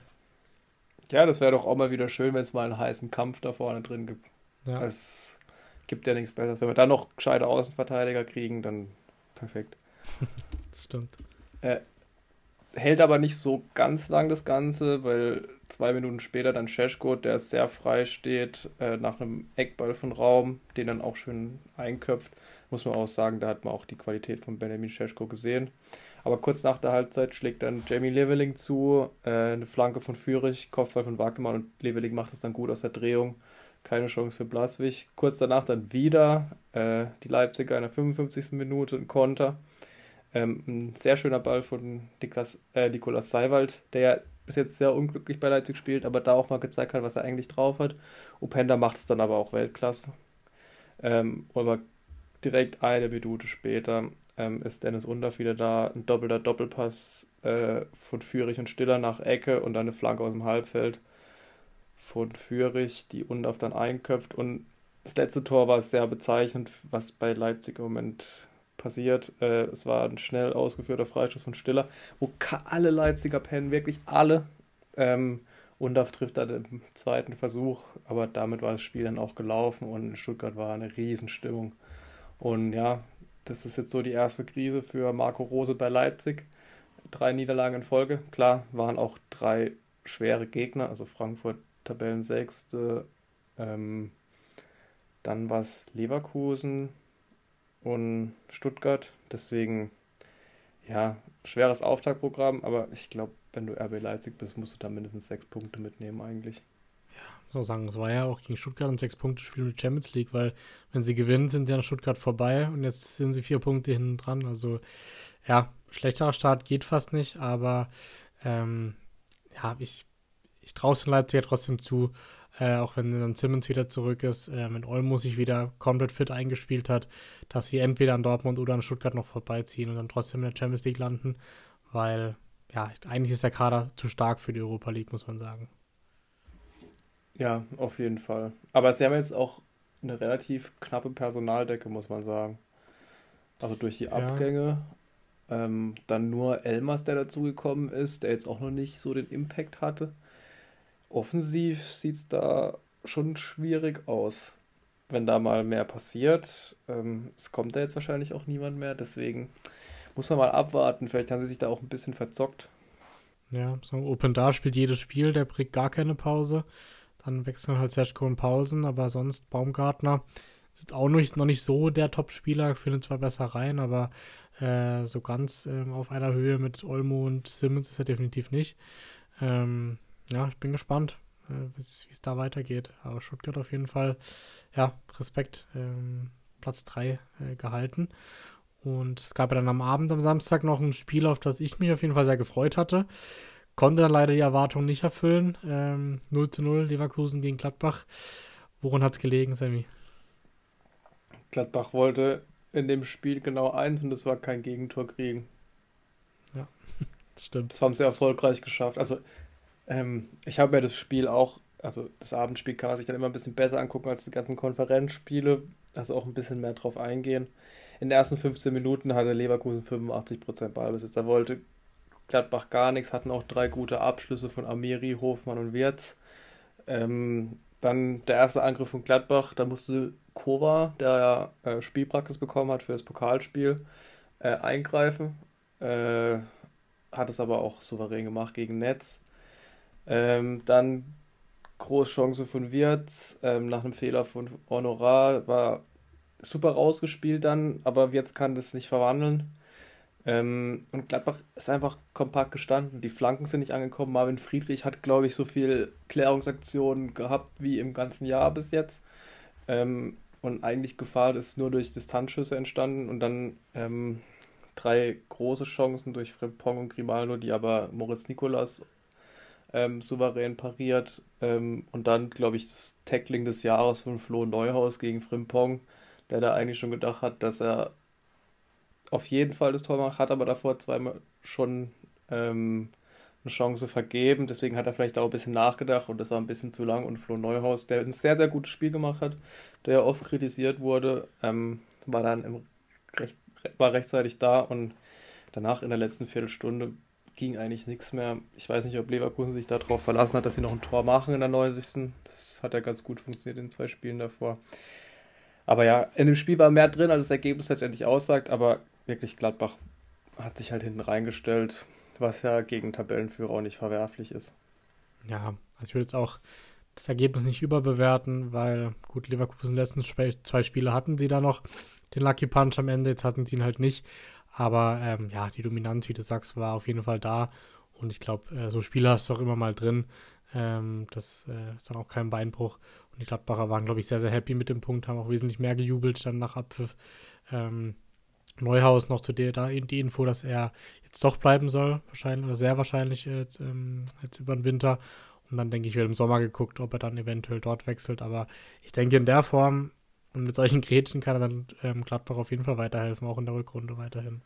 Ja, das wäre doch auch mal wieder schön, wenn es mal einen heißen Kampf da vorne drin gibt. Ja. Es gibt ja nichts Besseres. Wenn wir dann noch gescheite Außenverteidiger kriegen, dann perfekt. das stimmt. Äh, hält aber nicht so ganz lang das Ganze, weil zwei Minuten später dann Scheschko, der sehr frei steht, äh, nach einem Eckball von Raum, den dann auch schön einköpft. Muss man auch sagen, da hat man auch die Qualität von Benjamin Scheschko gesehen. Aber kurz nach der Halbzeit schlägt dann Jamie Leveling zu, äh, eine Flanke von Fürich, Kopfball von Wagnermann und Leveling macht es dann gut aus der Drehung. Keine Chance für Blaswig. Kurz danach dann wieder äh, die Leipziger in der 55. Minute ein Konter. Ähm, ein sehr schöner Ball von Niklas, äh, Nikolas Seiwald, der ja bis jetzt sehr unglücklich bei Leipzig spielt, aber da auch mal gezeigt hat, was er eigentlich drauf hat. Openda macht es dann aber auch Weltklasse. Ähm, aber direkt eine Minute später ähm, ist Dennis Undorf wieder da. Ein doppelter Doppelpass äh, von Führig und Stiller nach Ecke und dann eine Flanke aus dem Halbfeld von Führig, die Undorf dann einköpft. Und das letzte Tor war sehr bezeichnend, was bei Leipzig im Moment passiert. Äh, es war ein schnell ausgeführter Freistoß von Stiller, wo alle Leipziger pennen, wirklich alle. Ähm, Undaf trifft dann im zweiten Versuch, aber damit war das Spiel dann auch gelaufen und in Stuttgart war eine Riesenstimmung. Und ja, das ist jetzt so die erste Krise für Marco Rose bei Leipzig. Drei Niederlagen in Folge. Klar, waren auch drei schwere Gegner, also Frankfurt Tabellensechste, ähm, dann war es Leverkusen, und Stuttgart. Deswegen, ja, schweres Auftaktprogramm, aber ich glaube, wenn du RB Leipzig bist, musst du da mindestens sechs Punkte mitnehmen eigentlich. Ja, so sagen, es war ja auch gegen Stuttgart ein Sechs-Punkte-Spiel mit Champions League, weil wenn sie gewinnen, sind sie an Stuttgart vorbei und jetzt sind sie vier Punkte hinten dran. Also ja, schlechterer Start geht fast nicht, aber ähm, ja, ich, ich traue es den Leipziger trotzdem zu, äh, auch wenn dann Simmons wieder zurück ist, äh, wenn Olmo sich wieder komplett fit eingespielt hat, dass sie entweder an Dortmund oder an Stuttgart noch vorbeiziehen und dann trotzdem in der Champions League landen, weil ja, eigentlich ist der Kader zu stark für die Europa League, muss man sagen. Ja, auf jeden Fall. Aber sie haben jetzt auch eine relativ knappe Personaldecke, muss man sagen. Also durch die Abgänge. Ja. Ähm, dann nur Elmas, der dazugekommen ist, der jetzt auch noch nicht so den Impact hatte offensiv sieht es da schon schwierig aus. Wenn da mal mehr passiert, ähm, es kommt da jetzt wahrscheinlich auch niemand mehr, deswegen muss man mal abwarten. Vielleicht haben sie sich da auch ein bisschen verzockt. Ja, so Open Da spielt jedes Spiel, der bringt gar keine Pause. Dann wechseln halt Sergio und Paulsen, aber sonst Baumgartner ist jetzt auch noch nicht, noch nicht so der Top-Spieler, findet zwar besser rein, aber Äh, so ganz ähm, auf einer Höhe mit Olmo und Simmons ist er definitiv nicht. Ähm, ja, ich bin gespannt, äh, wie es da weitergeht. Aber Stuttgart auf jeden Fall, ja, Respekt, ähm, Platz 3 äh, gehalten. Und es gab ja dann am Abend am Samstag noch ein Spiel, auf das ich mich auf jeden Fall sehr gefreut hatte. Konnte dann leider die Erwartungen nicht erfüllen. Ähm, 0 zu 0 Leverkusen gegen Gladbach. Woran hat es gelegen, Sammy? Gladbach wollte in dem Spiel genau eins und das war kein Gegentor kriegen. Ja, stimmt. Das haben sie erfolgreich geschafft. Also, ähm, ich habe mir das Spiel auch, also das Abendspiel kann man sich dann immer ein bisschen besser angucken als die ganzen Konferenzspiele. Also auch ein bisschen mehr drauf eingehen. In den ersten 15 Minuten hatte Leverkusen 85% Ballbesitz. Da wollte Gladbach gar nichts, hatten auch drei gute Abschlüsse von Amiri, Hofmann und Wirtz. Ähm, dann der erste Angriff von Gladbach, da musste Kova, der äh, Spielpraxis bekommen hat für das Pokalspiel, äh, eingreifen. Äh, hat es aber auch souverän gemacht gegen Netz. Ähm, dann Großchance von Wirtz ähm, nach einem Fehler von Honorar war super rausgespielt dann, aber Wirtz kann das nicht verwandeln. Ähm, und Gladbach ist einfach kompakt gestanden. Die Flanken sind nicht angekommen. Marvin Friedrich hat, glaube ich, so viel Klärungsaktionen gehabt wie im ganzen Jahr bis jetzt. Ähm, und eigentlich Gefahr ist nur durch Distanzschüsse entstanden und dann ähm, drei große Chancen durch Frimpong und Grimaldo, die aber Moritz Nikolas ähm, souverän pariert. Ähm, und dann, glaube ich, das Tackling des Jahres von Flo Neuhaus gegen Frimpong, der da eigentlich schon gedacht hat, dass er auf jeden Fall das Tor macht, hat aber davor zweimal schon ähm, eine Chance vergeben. Deswegen hat er vielleicht auch ein bisschen nachgedacht und das war ein bisschen zu lang. Und Flo Neuhaus, der ein sehr, sehr gutes Spiel gemacht hat, der oft kritisiert wurde, ähm, war dann recht, war rechtzeitig da und danach in der letzten Viertelstunde ging eigentlich nichts mehr. Ich weiß nicht, ob Leverkusen sich darauf verlassen hat, dass sie noch ein Tor machen in der 90. Das hat ja ganz gut funktioniert in zwei Spielen davor. Aber ja, in dem Spiel war mehr drin, als das Ergebnis letztendlich aussagt, aber wirklich Gladbach hat sich halt hinten reingestellt, was ja gegen Tabellenführer auch nicht verwerflich ist. Ja, also ich würde jetzt auch das Ergebnis nicht überbewerten, weil gut, Leverkusen letzten zwei Spiele hatten sie da noch den Lucky Punch am Ende, jetzt hatten sie ihn halt nicht. Aber ähm, ja, die Dominanz, wie du sagst, war auf jeden Fall da. Und ich glaube, äh, so Spiele hast du auch immer mal drin. Ähm, das äh, ist dann auch kein Beinbruch. Und die Gladbacher waren, glaube ich, sehr, sehr happy mit dem Punkt, haben auch wesentlich mehr gejubelt dann nach Abpfiff. Ähm, Neuhaus noch zu der da die Info, dass er jetzt doch bleiben soll, wahrscheinlich oder sehr wahrscheinlich jetzt, ähm, jetzt über den Winter. Und dann denke ich, wird im Sommer geguckt, ob er dann eventuell dort wechselt. Aber ich denke, in der Form und mit solchen Gretchen kann er dann ähm, Gladbach auf jeden Fall weiterhelfen, auch in der Rückrunde weiterhin.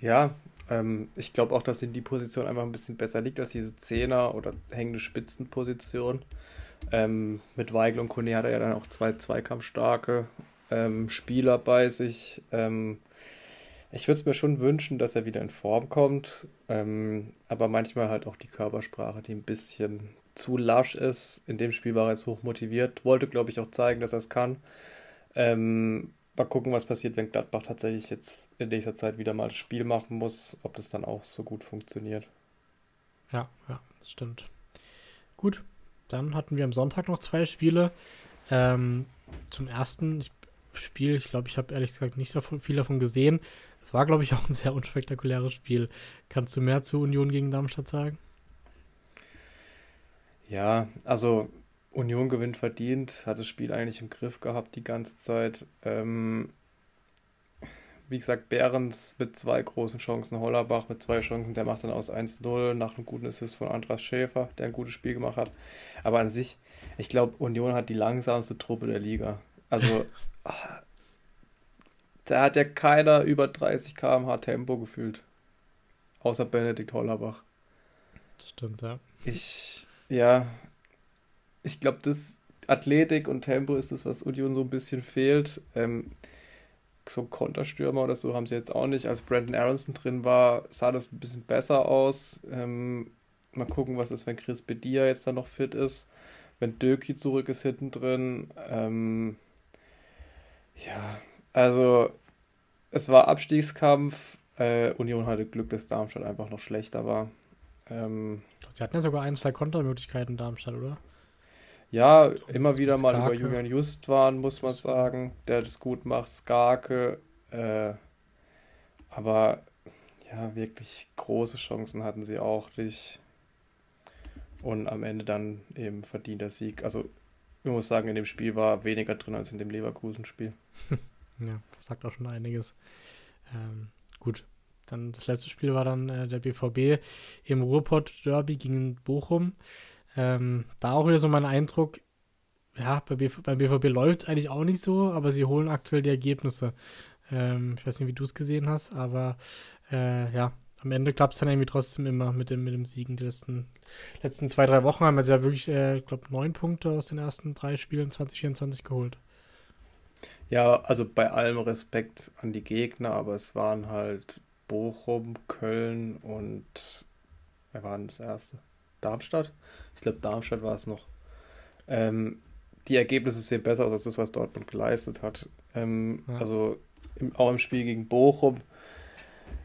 Ja, ähm, ich glaube auch, dass ihm die Position einfach ein bisschen besser liegt als diese Zehner- oder hängende Spitzenposition. Ähm, mit Weigel und Kone hat er ja dann auch zwei zweikampfstarke ähm, Spieler bei sich. Ähm, ich würde es mir schon wünschen, dass er wieder in Form kommt, ähm, aber manchmal halt auch die Körpersprache, die ein bisschen zu lasch ist. In dem Spiel war er jetzt hoch motiviert, wollte, glaube ich, auch zeigen, dass er es kann. Ähm, mal gucken, was passiert, wenn Gladbach tatsächlich jetzt in nächster Zeit wieder mal das Spiel machen muss, ob das dann auch so gut funktioniert. Ja, ja, das stimmt. Gut, dann hatten wir am Sonntag noch zwei Spiele. Ähm, zum ersten, Spiel. Ich glaube, ich habe ehrlich gesagt nicht so viel davon gesehen. Es war, glaube ich, auch ein sehr unspektakuläres Spiel. Kannst du mehr zu Union gegen Darmstadt sagen? Ja, also Union gewinnt verdient, hat das Spiel eigentlich im Griff gehabt die ganze Zeit. Ähm, wie gesagt, Behrens mit zwei großen Chancen, Hollerbach mit zwei Chancen, der macht dann aus 1-0 nach einem guten Assist von Andras Schäfer, der ein gutes Spiel gemacht hat. Aber an sich, ich glaube, Union hat die langsamste Truppe der Liga. Also, da hat ja keiner über 30 km/h Tempo gefühlt. Außer Benedikt Hollerbach. Das stimmt, ja. Ich, ja, ich glaube, das Athletik und Tempo ist das, was Union so ein bisschen fehlt. Ähm, so Konterstürmer oder so haben sie jetzt auch nicht. Als Brandon Aronson drin war, sah das ein bisschen besser aus. Ähm, mal gucken, was ist, wenn Chris Bedia jetzt dann noch fit ist. Wenn Döki zurück ist hinten drin. Ähm, ja, also es war Abstiegskampf. Äh, Union hatte Glück, dass Darmstadt einfach noch schlechter war. Ähm, Sie hatten ja sogar ein, zwei Kontermöglichkeiten Darmstadt, oder? Ja, immer wieder mal Skarke. über Julian Just waren, muss man sagen, der das gut macht. Skarke, äh, Aber ja, wirklich große Chancen hatten sie auch nicht. Und am Ende dann eben verdienter Sieg. Also, ich muss sagen, in dem Spiel war weniger drin als in dem Leverkusen-Spiel. ja, das sagt auch schon einiges. Ähm, gut, dann das letzte Spiel war dann äh, der BVB im Ruhrpott-Derby gegen Bochum. Ähm, da auch wieder so mein Eindruck, ja, bei BV, beim BVB läuft es eigentlich auch nicht so, aber sie holen aktuell die Ergebnisse. Ähm, ich weiß nicht, wie du es gesehen hast, aber äh, ja, am Ende klappt es dann irgendwie trotzdem immer mit dem, mit dem Siegen. Die letzten, letzten zwei, drei Wochen haben wir ja wirklich, äh, ich glaube, neun Punkte aus den ersten drei Spielen 2024 geholt. Ja, also bei allem Respekt an die Gegner, aber es waren halt Bochum, Köln und wer war denn das erste? Darmstadt? Ich glaube, Darmstadt war es noch. Ähm, die Ergebnisse sehen besser aus als das, was Dortmund geleistet hat. Ähm, ja. Also im, auch im Spiel gegen Bochum.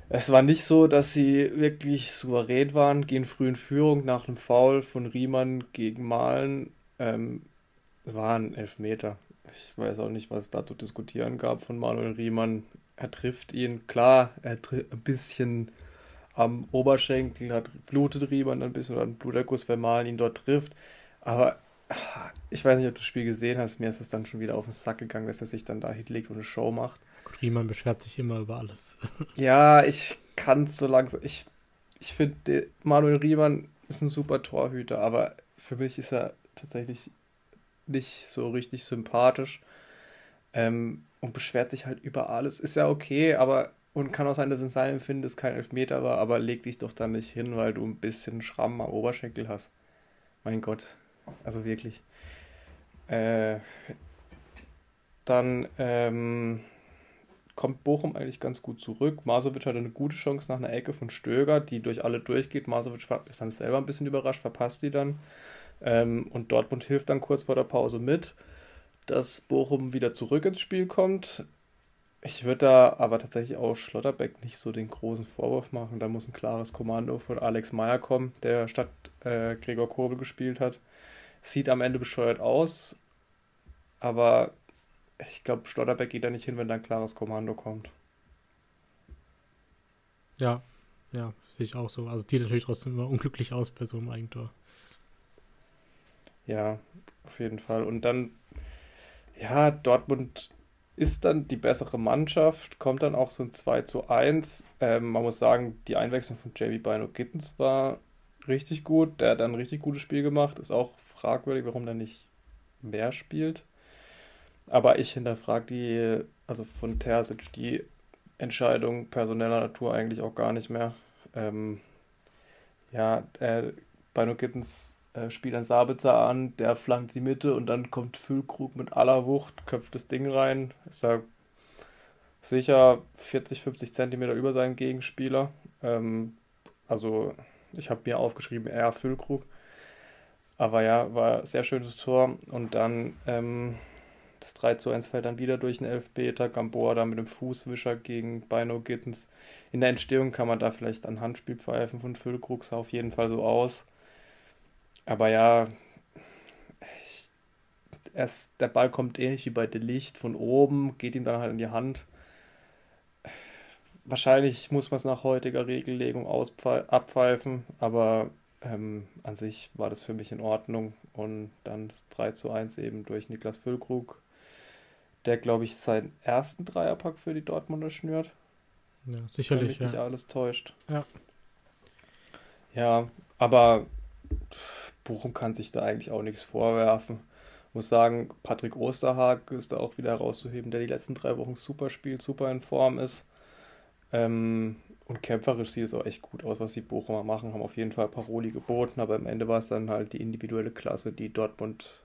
Es war nicht so, dass sie wirklich souverän waren, gehen früh in Führung nach einem Foul von Riemann gegen Malen. Ähm, es waren Elfmeter. Ich weiß auch nicht, was es da zu diskutieren gab von Manuel Riemann. Er trifft ihn, klar, er trifft ein bisschen am Oberschenkel, hat blutet Riemann ein bisschen oder ein Bluterguss, wenn Malen ihn dort trifft. Aber ich weiß nicht, ob du das Spiel gesehen hast, mir ist es dann schon wieder auf den Sack gegangen, dass er sich dann da hinlegt und eine Show macht. Gut, Riemann beschwert sich immer über alles. ja, ich kann es so langsam. Ich, ich finde, Manuel Riemann ist ein super Torhüter, aber für mich ist er tatsächlich nicht so richtig sympathisch ähm, und beschwert sich halt über alles. Ist ja okay, aber und kann auch sein, dass in seinem Empfinden es kein Elfmeter war, aber leg dich doch dann nicht hin, weil du ein bisschen Schramm am Oberschenkel hast. Mein Gott, also wirklich. Äh, dann ähm, kommt Bochum eigentlich ganz gut zurück. Masovic hat eine gute Chance nach einer Ecke von Stöger, die durch alle durchgeht. Masovic ist dann selber ein bisschen überrascht, verpasst die dann. Ähm, und Dortmund hilft dann kurz vor der Pause mit, dass Bochum wieder zurück ins Spiel kommt. Ich würde da aber tatsächlich auch Schlotterbeck nicht so den großen Vorwurf machen. Da muss ein klares Kommando von Alex Meyer kommen, der statt äh, Gregor Kobel gespielt hat. Sieht am Ende bescheuert aus, aber ich glaube, Schlotterbeck geht da nicht hin, wenn da ein klares Kommando kommt. Ja, ja, sehe ich auch so. Also sieht natürlich trotzdem immer unglücklich aus bei so einem Eigentor. Ja, auf jeden Fall. Und dann, ja, Dortmund ist dann die bessere Mannschaft, kommt dann auch so ein 2 zu 1. Ähm, man muss sagen, die Einwechslung von JB Bino Gittens war richtig gut. Der hat dann ein richtig gutes Spiel gemacht. Ist auch fragwürdig, warum der nicht mehr spielt. Aber ich hinterfrage die, also von Terzic, die Entscheidung personeller Natur eigentlich auch gar nicht mehr. Ähm, ja, äh, Bino Gittens äh, spielt einen Sabitzer an, der flankt die Mitte und dann kommt Füllkrug mit aller Wucht, köpft das Ding rein. Ist da sicher 40, 50 Zentimeter über seinen Gegenspieler. Ähm, also ich habe mir aufgeschrieben, eher Füllkrug. Aber ja, war ein sehr schönes Tor. Und dann ähm, das 3 zu 1 fällt dann wieder durch einen Elfmeter. Gamboa da mit dem Fußwischer gegen Bino Gittens. In der Entstehung kann man da vielleicht ein Handspiel pfeifen von Füllkrug, sah auf jeden Fall so aus. Aber ja, ich, erst, der Ball kommt ähnlich wie bei Delicht von oben, geht ihm dann halt in die Hand. Wahrscheinlich muss man es nach heutiger Regellegung abpfeifen, aber ähm, an sich war das für mich in Ordnung. Und dann das 3 zu 1 eben durch Niklas Füllkrug, der, glaube ich, seinen ersten Dreierpack für die Dortmunder schnürt. Ja, sicherlich. Wenn mich ja. nicht alles täuscht. Ja. Ja, aber Bochum kann sich da eigentlich auch nichts vorwerfen. Muss sagen, Patrick Osterhag ist da auch wieder herauszuheben, der die letzten drei Wochen super spielt, super in Form ist. Ähm, und kämpferisch sieht es auch echt gut aus, was die Bochumer machen. Haben auf jeden Fall Paroli geboten, aber am Ende war es dann halt die individuelle Klasse, die Dortmund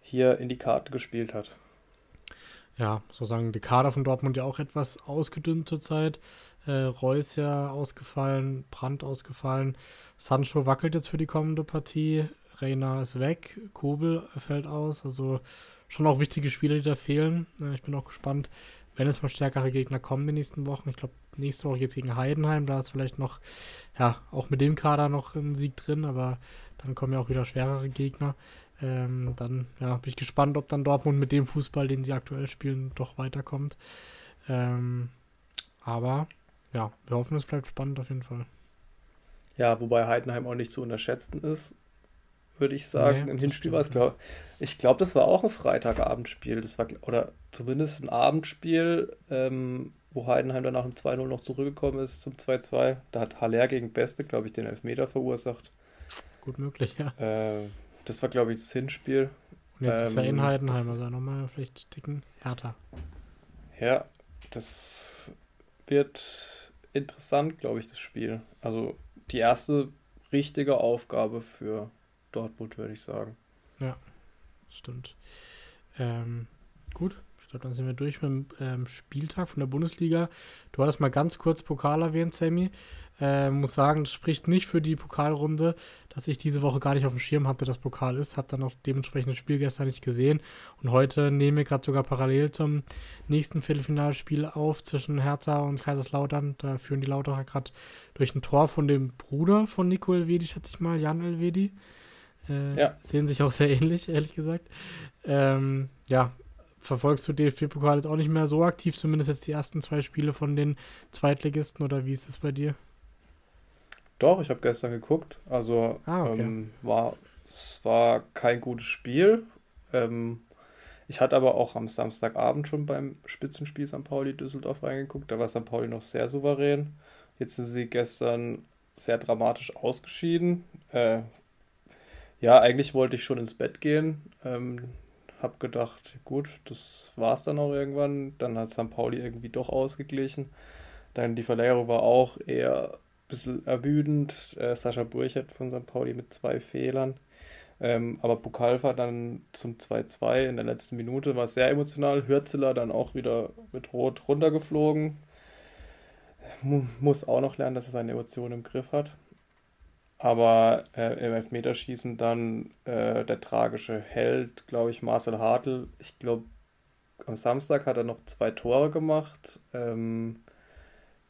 hier in die Karte gespielt hat. Ja, so sagen, die Kader von Dortmund ja auch etwas ausgedünnt zurzeit. Äh, Reus ja ausgefallen, Brandt ausgefallen. Sancho wackelt jetzt für die kommende Partie. Reina ist weg, Kobel fällt aus. Also schon auch wichtige Spieler, die da fehlen. Äh, ich bin auch gespannt, wenn es mal stärkere Gegner kommen in den nächsten Wochen. Ich glaube, nächste Woche jetzt gegen Heidenheim, da ist vielleicht noch, ja, auch mit dem Kader noch ein Sieg drin, aber dann kommen ja auch wieder schwerere Gegner. Ähm, dann ja, bin ich gespannt, ob dann Dortmund mit dem Fußball, den sie aktuell spielen, doch weiterkommt. Ähm, aber ja, wir hoffen, es bleibt spannend auf jeden Fall. Ja, wobei Heidenheim auch nicht zu unterschätzen ist, würde ich sagen. Nee, Im Hinspiel war es, glaube ich, glaube, das war auch ein Freitagabendspiel. Das war, oder zumindest ein Abendspiel, ähm, wo Heidenheim danach im 2-0 noch zurückgekommen ist zum 2-2. Da hat Haller gegen Beste, glaube ich, den Elfmeter verursacht. Gut möglich, ja. Äh, das war, glaube ich, das Hinspiel. Und jetzt ähm, ist er in Heidenheim, also nochmal vielleicht ticken härter. Ja, das wird interessant, glaube ich, das Spiel. Also die erste richtige Aufgabe für Dortmund, würde ich sagen. Ja, stimmt. Ähm, gut, ich glaube, dann sind wir durch mit dem ähm, Spieltag von der Bundesliga. Du hattest mal ganz kurz Pokal erwähnt, Sammy. Äh, muss sagen, das spricht nicht für die Pokalrunde, dass ich diese Woche gar nicht auf dem Schirm hatte, dass Pokal ist. Habe dann auch dementsprechend das Spiel gestern nicht gesehen. Und heute nehme ich gerade sogar parallel zum nächsten Viertelfinalspiel auf zwischen Hertha und Kaiserslautern. Da führen die Lauterer gerade durch ein Tor von dem Bruder von Nico Elvedi, schätze ich mal, Jan Elvedi. Äh, ja. Sehen sich auch sehr ähnlich, ehrlich gesagt. Ähm, ja, verfolgst du DFB-Pokal jetzt auch nicht mehr so aktiv, zumindest jetzt die ersten zwei Spiele von den Zweitligisten oder wie ist es bei dir? Doch, ich habe gestern geguckt. Also ah, okay. ähm, war es war kein gutes Spiel. Ähm, ich hatte aber auch am Samstagabend schon beim Spitzenspiel St. Pauli Düsseldorf reingeguckt. Da war St. Pauli noch sehr souverän. Jetzt sind sie gestern sehr dramatisch ausgeschieden. Äh, ja, eigentlich wollte ich schon ins Bett gehen. Ähm, hab gedacht, gut, das war es dann auch irgendwann. Dann hat St. Pauli irgendwie doch ausgeglichen. Dann die Verlängerung war auch eher bisschen ermüdend. Äh, Sascha Burchert von St. Pauli mit zwei Fehlern. Ähm, aber Bukalfa dann zum 2-2 in der letzten Minute war sehr emotional. Hürzeler dann auch wieder mit Rot runtergeflogen. M muss auch noch lernen, dass er seine Emotionen im Griff hat. Aber äh, im Elfmeterschießen dann äh, der tragische Held, glaube ich, Marcel Hartl. Ich glaube, am Samstag hat er noch zwei Tore gemacht. Ähm,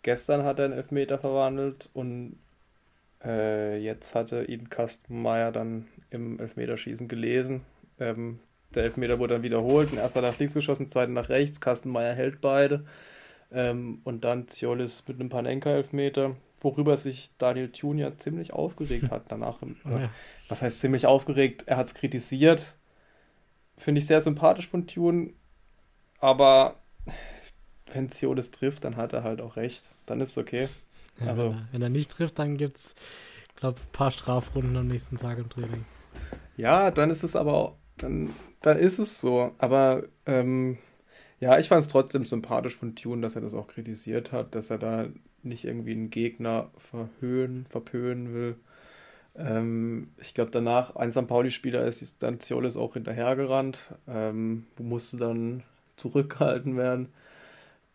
Gestern hat er einen Elfmeter verwandelt und äh, jetzt hatte ihn Kastenmeier dann im Elfmeterschießen gelesen. Ähm, der Elfmeter wurde dann wiederholt. Ein erster nach links geschossen, zweiter nach rechts. Kastenmeier hält beide. Ähm, und dann Ziolis mit einem Panenka-Elfmeter, worüber sich Daniel Thun ja ziemlich aufgeregt hat danach. Im, oh, ja. Was heißt ziemlich aufgeregt? Er hat es kritisiert. Finde ich sehr sympathisch von Thun. Aber wenn Ziolis trifft, dann hat er halt auch recht. Dann ist es okay. Ja, also, wenn er, wenn, er, nicht trifft, dann gibt es, glaube ein paar Strafrunden am nächsten Tag im Training. Ja, dann ist es aber auch, dann, dann ist es so. Aber ähm, ja, ich fand es trotzdem sympathisch von Tune, dass er das auch kritisiert hat, dass er da nicht irgendwie einen Gegner verhöhnen, verpönen will. Ähm, ich glaube, danach, ein St. Pauli-Spieler ist dann Ziolis auch hinterhergerannt, ähm, musste dann zurückgehalten werden.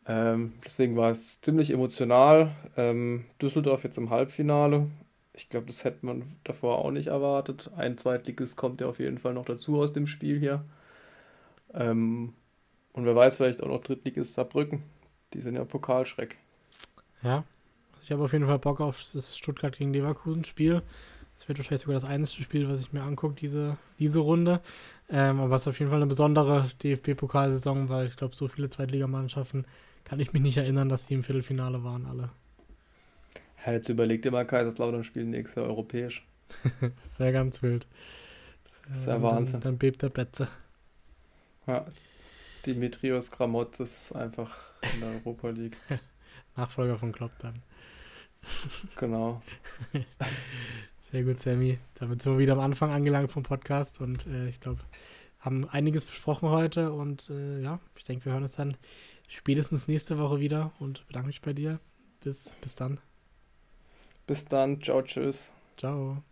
Ähm, deswegen war es ziemlich emotional. Ähm, Düsseldorf jetzt im Halbfinale. Ich glaube, das hätte man davor auch nicht erwartet. Ein Zweitliges kommt ja auf jeden Fall noch dazu aus dem Spiel hier. Ähm, und wer weiß, vielleicht auch noch Drittliges Saarbrücken. Die sind ja Pokalschreck. Ja, ich habe auf jeden Fall Bock auf das Stuttgart gegen Leverkusen Spiel. Das wird wahrscheinlich sogar das einzige Spiel, was ich mir angucke, diese, diese Runde. Ähm, aber es ist auf jeden Fall eine besondere DFB-Pokalsaison, weil ich glaube, so viele Zweitligamannschaften kann ich mich nicht erinnern, dass die im Viertelfinale waren, alle. Ja, jetzt überlegt ihr mal, Kaiserslautern spielen nächstes Jahr europäisch. das wäre ganz wild. Das ist ja Wahnsinn. Dann, dann bebt der Betze. Ja, Dimitrios Gramotz ist einfach in der Europa League. Nachfolger von Klopp dann. genau. Sehr gut, Sammy. Damit sind wir wieder am Anfang angelangt vom Podcast und äh, ich glaube, haben einiges besprochen heute und äh, ja, ich denke, wir hören uns dann spätestens nächste Woche wieder und bedanke mich bei dir. Bis, bis dann. Bis dann. Ciao, tschüss. Ciao.